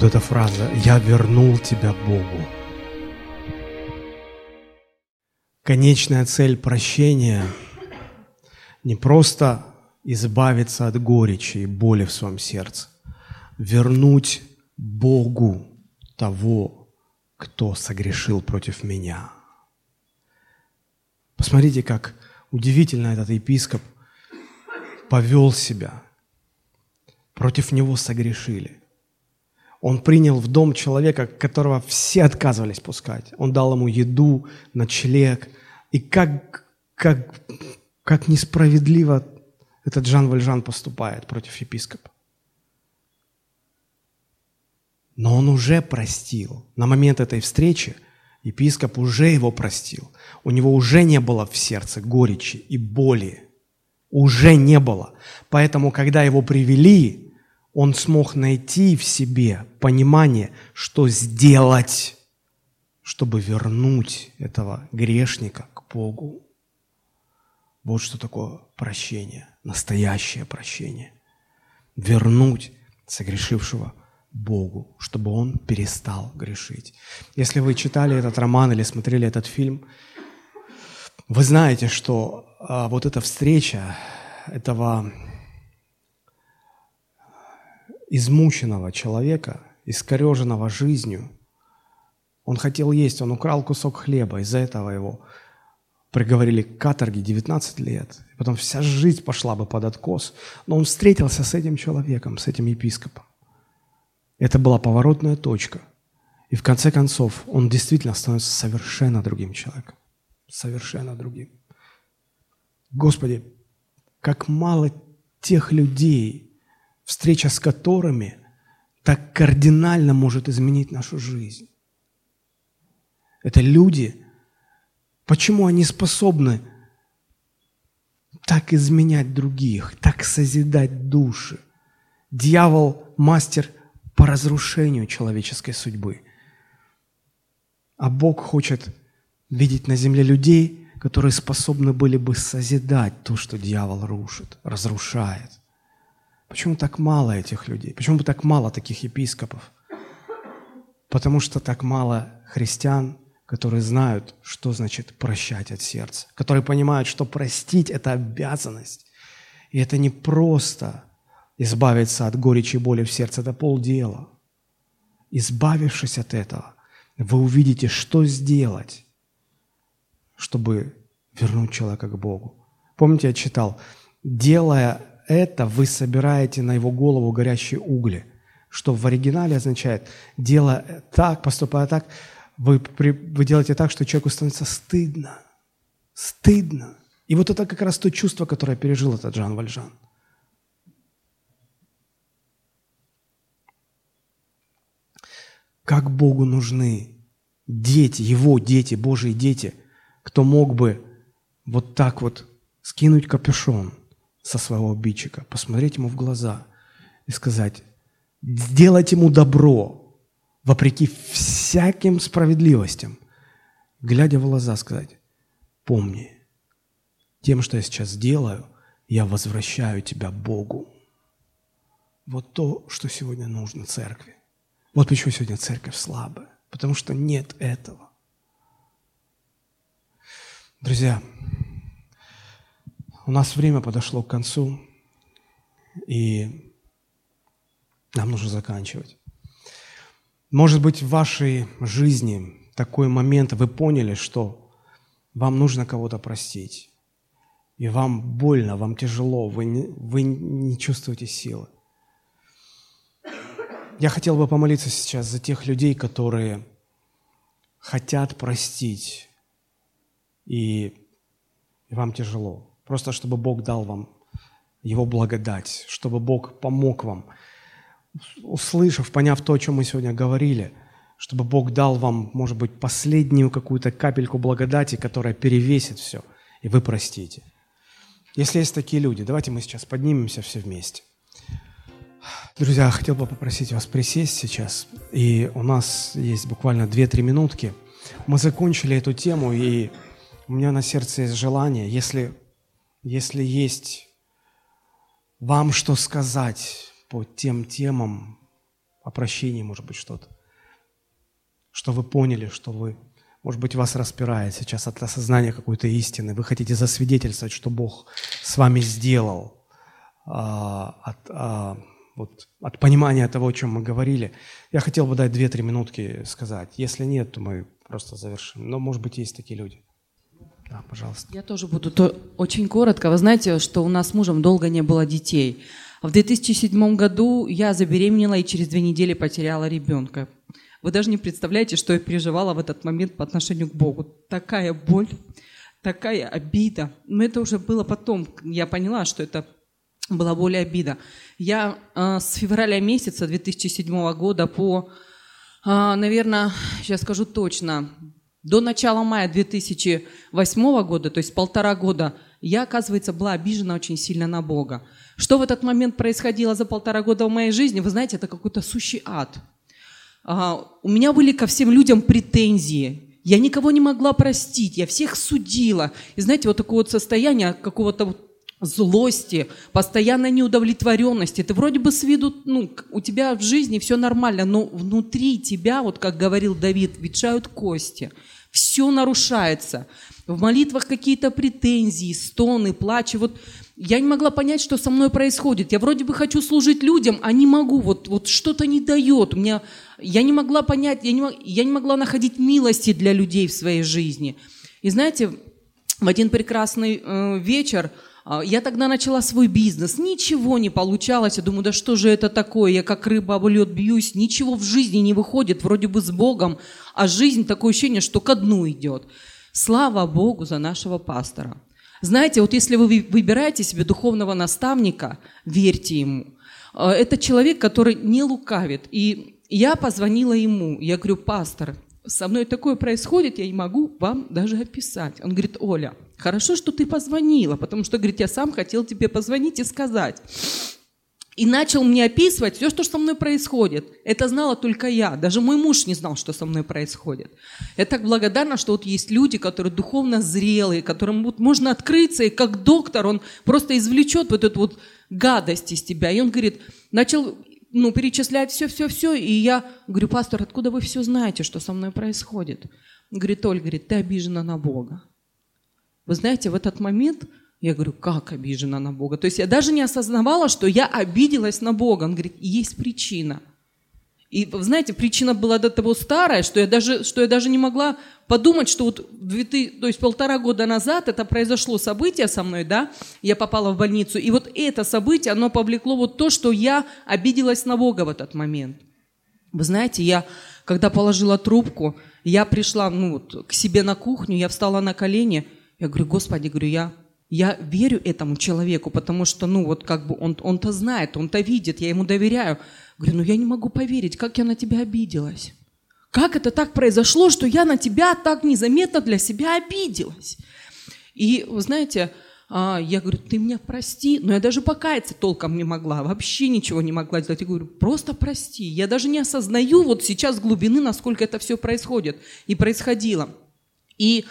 Вот эта фраза «Я вернул тебя Богу». Конечная цель прощения не просто избавиться от горечи и боли в своем сердце, вернуть Богу того, кто согрешил против меня. Посмотрите, как удивительно этот епископ повел себя. Против него согрешили. Он принял в дом человека, которого все отказывались пускать. Он дал ему еду, ночлег. И как, как, как несправедливо этот Жан Вальжан поступает против епископа. Но он уже простил. На момент этой встречи епископ уже его простил. У него уже не было в сердце горечи и боли. Уже не было. Поэтому, когда его привели, он смог найти в себе понимание, что сделать, чтобы вернуть этого грешника к Богу. Вот что такое прощение, настоящее прощение. Вернуть согрешившего Богу, чтобы он перестал грешить. Если вы читали этот роман или смотрели этот фильм, вы знаете, что а, вот эта встреча этого измученного человека, искореженного жизнью. Он хотел есть, он украл кусок хлеба, из-за этого его приговорили к каторге 19 лет. И потом вся жизнь пошла бы под откос. Но он встретился с этим человеком, с этим епископом. Это была поворотная точка. И в конце концов он действительно становится совершенно другим человеком. Совершенно другим. Господи, как мало тех людей, встреча с которыми так кардинально может изменить нашу жизнь. Это люди, почему они способны так изменять других, так созидать души. Дьявол – мастер по разрушению человеческой судьбы. А Бог хочет видеть на земле людей, которые способны были бы созидать то, что дьявол рушит, разрушает. Почему так мало этих людей? Почему так мало таких епископов? Потому что так мало христиан, которые знают, что значит прощать от сердца, которые понимают, что простить – это обязанность. И это не просто избавиться от горечи и боли в сердце, это полдела. Избавившись от этого, вы увидите, что сделать, чтобы вернуть человека к Богу. Помните, я читал, делая это вы собираете на его голову горящие угли, что в оригинале означает, делая так, поступая так, вы, вы делаете так, что человеку становится стыдно. Стыдно. И вот это как раз то чувство, которое пережил этот Жан Вальжан. Как Богу нужны дети, Его дети, Божьи дети, кто мог бы вот так вот скинуть капюшон – со своего обидчика, посмотреть ему в глаза и сказать, сделать ему добро, вопреки всяким справедливостям, глядя в глаза сказать, помни, тем, что я сейчас делаю, я возвращаю тебя Богу. Вот то, что сегодня нужно церкви. Вот почему сегодня церковь слабая. Потому что нет этого. Друзья, у нас время подошло к концу, и нам нужно заканчивать. Может быть, в вашей жизни такой момент, вы поняли, что вам нужно кого-то простить, и вам больно, вам тяжело, вы не, вы не чувствуете силы. Я хотел бы помолиться сейчас за тех людей, которые хотят простить, и, вам тяжело. Просто чтобы Бог дал вам Его благодать, чтобы Бог помог вам, услышав, поняв то, о чем мы сегодня говорили, чтобы Бог дал вам, может быть, последнюю какую-то капельку благодати, которая перевесит все, и вы простите. Если есть такие люди, давайте мы сейчас поднимемся все вместе. Друзья, хотел бы попросить вас присесть сейчас, и у нас есть буквально 2-3 минутки. Мы закончили эту тему, и у меня на сердце есть желание, если если есть вам что сказать по тем темам, о прощении, может быть, что-то, что вы поняли, что вы, может быть, вас распирает сейчас от осознания какой-то истины, вы хотите засвидетельствовать, что Бог с вами сделал, а, от, а, вот, от понимания того, о чем мы говорили. Я хотел бы дать две-три минутки сказать. Если нет, то мы просто завершим. Но, может быть, есть такие люди. Да, пожалуйста. Я тоже буду то очень коротко. Вы знаете, что у нас с мужем долго не было детей. В 2007 году я забеременела и через две недели потеряла ребенка. Вы даже не представляете, что я переживала в этот момент по отношению к Богу. Такая боль, такая обида. Но это уже было потом. Я поняла, что это была боль и обида. Я э, с февраля месяца 2007 года по, э, наверное, сейчас скажу точно, до начала мая 2008 года, то есть полтора года, я, оказывается, была обижена очень сильно на Бога. Что в этот момент происходило за полтора года в моей жизни, вы знаете, это какой-то сущий ад. А, у меня были ко всем людям претензии. Я никого не могла простить, я всех судила. И знаете, вот такое вот состояние какого-то вот злости, постоянной неудовлетворенности. Ты вроде бы с виду, ну, у тебя в жизни все нормально, но внутри тебя, вот как говорил Давид, ветшают кости. Все нарушается. В молитвах какие-то претензии, стоны, плачи. Вот я не могла понять, что со мной происходит. Я вроде бы хочу служить людям, а не могу. Вот, вот что-то не дает. У меня, я не могла понять, я не, я не могла находить милости для людей в своей жизни. И знаете, в один прекрасный э, вечер я тогда начала свой бизнес. Ничего не получалось. Я думаю, да что же это такое? Я как рыба об лед бьюсь. Ничего в жизни не выходит, вроде бы с Богом. А жизнь такое ощущение, что ко дну идет. Слава Богу за нашего пастора. Знаете, вот если вы выбираете себе духовного наставника, верьте ему. Э, это человек, который не лукавит. И я позвонила ему, я говорю, пастор, со мной такое происходит, я не могу вам даже описать. Он говорит, Оля, хорошо, что ты позвонила, потому что, говорит, я сам хотел тебе позвонить и сказать и начал мне описывать все, что со мной происходит. Это знала только я. Даже мой муж не знал, что со мной происходит. Я так благодарна, что вот есть люди, которые духовно зрелые, которым вот можно открыться, и как доктор он просто извлечет вот эту вот гадость из тебя. И он говорит, начал ну, перечислять все-все-все, и я говорю, пастор, откуда вы все знаете, что со мной происходит? Говорит, Оль, говорит, ты обижена на Бога. Вы знаете, в этот момент я говорю, как обижена на Бога? То есть я даже не осознавала, что я обиделась на Бога. Он говорит, есть причина. И, знаете, причина была до того старая, что я даже, что я даже не могла подумать, что вот 2000, то есть полтора года назад это произошло событие со мной, да, я попала в больницу, и вот это событие, оно повлекло вот то, что я обиделась на Бога в этот момент. Вы знаете, я, когда положила трубку, я пришла ну, вот, к себе на кухню, я встала на колени, я говорю, Господи, говорю, я я верю этому человеку, потому что, ну, вот как бы он, он-то знает, он-то видит, я ему доверяю. Говорю, ну я не могу поверить, как я на тебя обиделась. Как это так произошло, что я на тебя так незаметно для себя обиделась? И, вы знаете, а, я говорю, ты меня прости, но я даже покаяться толком не могла, вообще ничего не могла сделать. Я говорю, просто прости. Я даже не осознаю вот сейчас глубины, насколько это все происходит и происходило. И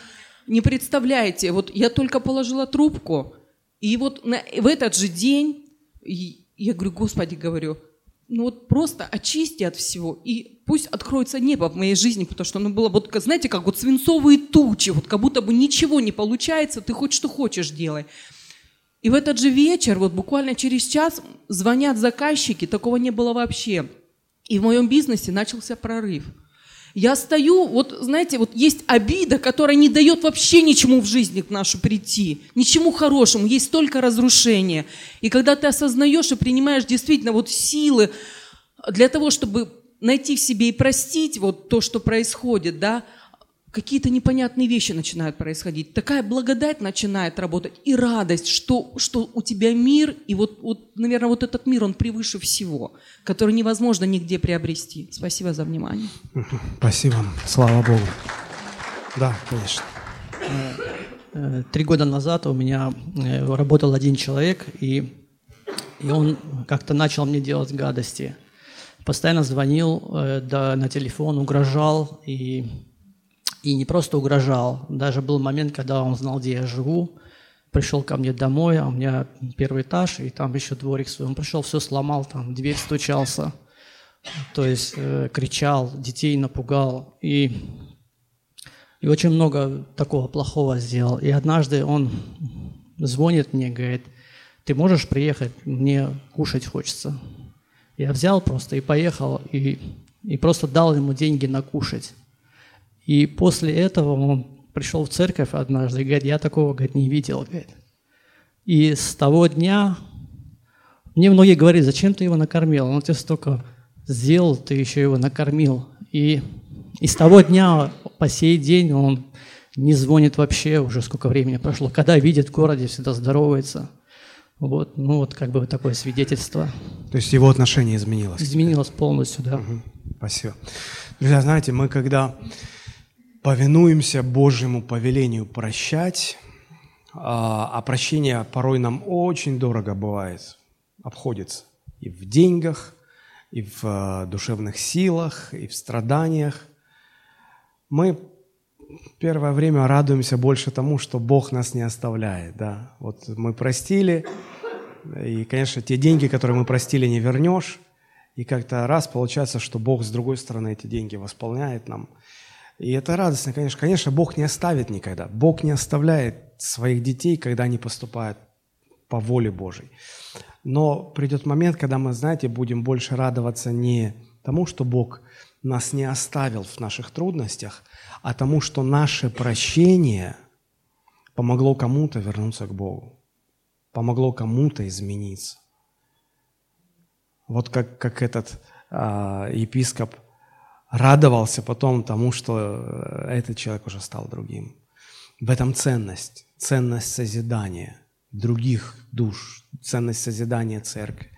не представляете, вот я только положила трубку, и вот на, в этот же день я говорю, Господи, говорю, ну вот просто очисти от всего, и пусть откроется небо в моей жизни, потому что оно было, вот, знаете, как вот свинцовые тучи, вот как будто бы ничего не получается, ты хоть что хочешь делай. И в этот же вечер, вот буквально через час, звонят заказчики, такого не было вообще. И в моем бизнесе начался прорыв – я стою, вот знаете, вот есть обида, которая не дает вообще ничему в жизни к нашу прийти, ничему хорошему, есть только разрушение. И когда ты осознаешь и принимаешь действительно вот силы для того, чтобы найти в себе и простить вот то, что происходит, да, какие-то непонятные вещи начинают происходить. Такая благодать начинает работать и радость, что, что у тебя мир, и вот, вот, наверное, вот этот мир, он превыше всего, который невозможно нигде приобрести. Спасибо за внимание. Спасибо. Слава Богу. Да, конечно. Э, три года назад у меня э, работал один человек, и, и он как-то начал мне делать гадости. Постоянно звонил э, да, на телефон, угрожал, и и не просто угрожал. Даже был момент, когда он знал, где я живу. Пришел ко мне домой, а у меня первый этаж, и там еще дворик свой. Он пришел, все сломал, там дверь стучался. То есть э, кричал, детей напугал. И, и очень много такого плохого сделал. И однажды он звонит мне, говорит, ты можешь приехать, мне кушать хочется. Я взял просто и поехал, и, и просто дал ему деньги на кушать. И после этого он пришел в церковь однажды и говорит, я такого, говорит, не видел, говорит. И с того дня мне многие говорят, зачем ты его накормил? Он тебе столько сделал, ты еще его накормил. И, и с того дня по сей день он не звонит вообще, уже сколько времени прошло. Когда видит в городе, всегда здоровается. Вот, ну вот как бы такое свидетельство. То есть его отношение изменилось? Изменилось полностью, да. Угу. Спасибо. Друзья, знаете, мы когда повинуемся Божьему повелению прощать, а, а прощение порой нам очень дорого бывает, обходится и в деньгах, и в а, душевных силах, и в страданиях. Мы первое время радуемся больше тому, что Бог нас не оставляет. Да? Вот мы простили, и, конечно, те деньги, которые мы простили, не вернешь. И как-то раз получается, что Бог с другой стороны эти деньги восполняет нам. И это радостно, конечно. Конечно, Бог не оставит никогда. Бог не оставляет своих детей, когда они поступают по воле Божьей. Но придет момент, когда мы, знаете, будем больше радоваться не тому, что Бог нас не оставил в наших трудностях, а тому, что наше прощение помогло кому-то вернуться к Богу, помогло кому-то измениться. Вот как, как этот а, епископ радовался потом тому, что э, этот человек уже стал другим. В этом ценность, ценность созидания других душ, ценность созидания церкви.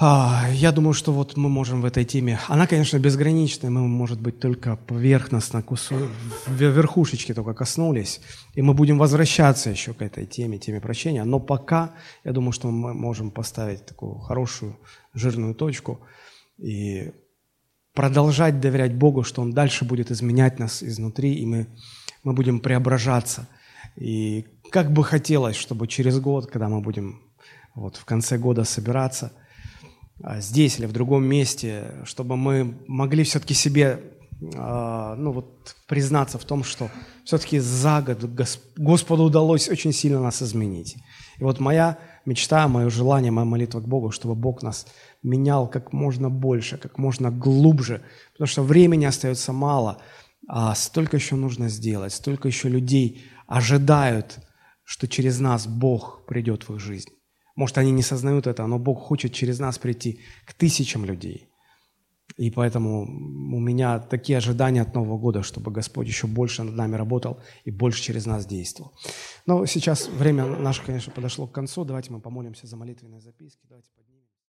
А, я думаю, что вот мы можем в этой теме... Она, конечно, безграничная, мы, может быть, только поверхностно, кусу... верхушечки только коснулись, и мы будем возвращаться еще к этой теме, теме прощения. Но пока, я думаю, что мы можем поставить такую хорошую, жирную точку и продолжать доверять Богу, что Он дальше будет изменять нас изнутри, и мы, мы будем преображаться. И как бы хотелось, чтобы через год, когда мы будем вот в конце года собираться – а, здесь или в другом месте, чтобы мы могли все-таки себе а, ну вот, признаться в том, что все-таки за год Господу удалось очень сильно нас изменить. И вот моя мечта, мое желание, моя молитва к Богу, чтобы Бог нас менял как можно больше, как можно глубже, потому что времени остается мало, а столько еще нужно сделать, столько еще людей ожидают, что через нас Бог придет в их жизнь. Может, они не сознают это, но Бог хочет через нас прийти к тысячам людей. И поэтому у меня такие ожидания от Нового года, чтобы Господь еще больше над нами работал и больше через нас действовал. Но сейчас время наше, конечно, подошло к концу. Давайте мы помолимся за молитвенные записки. Давайте.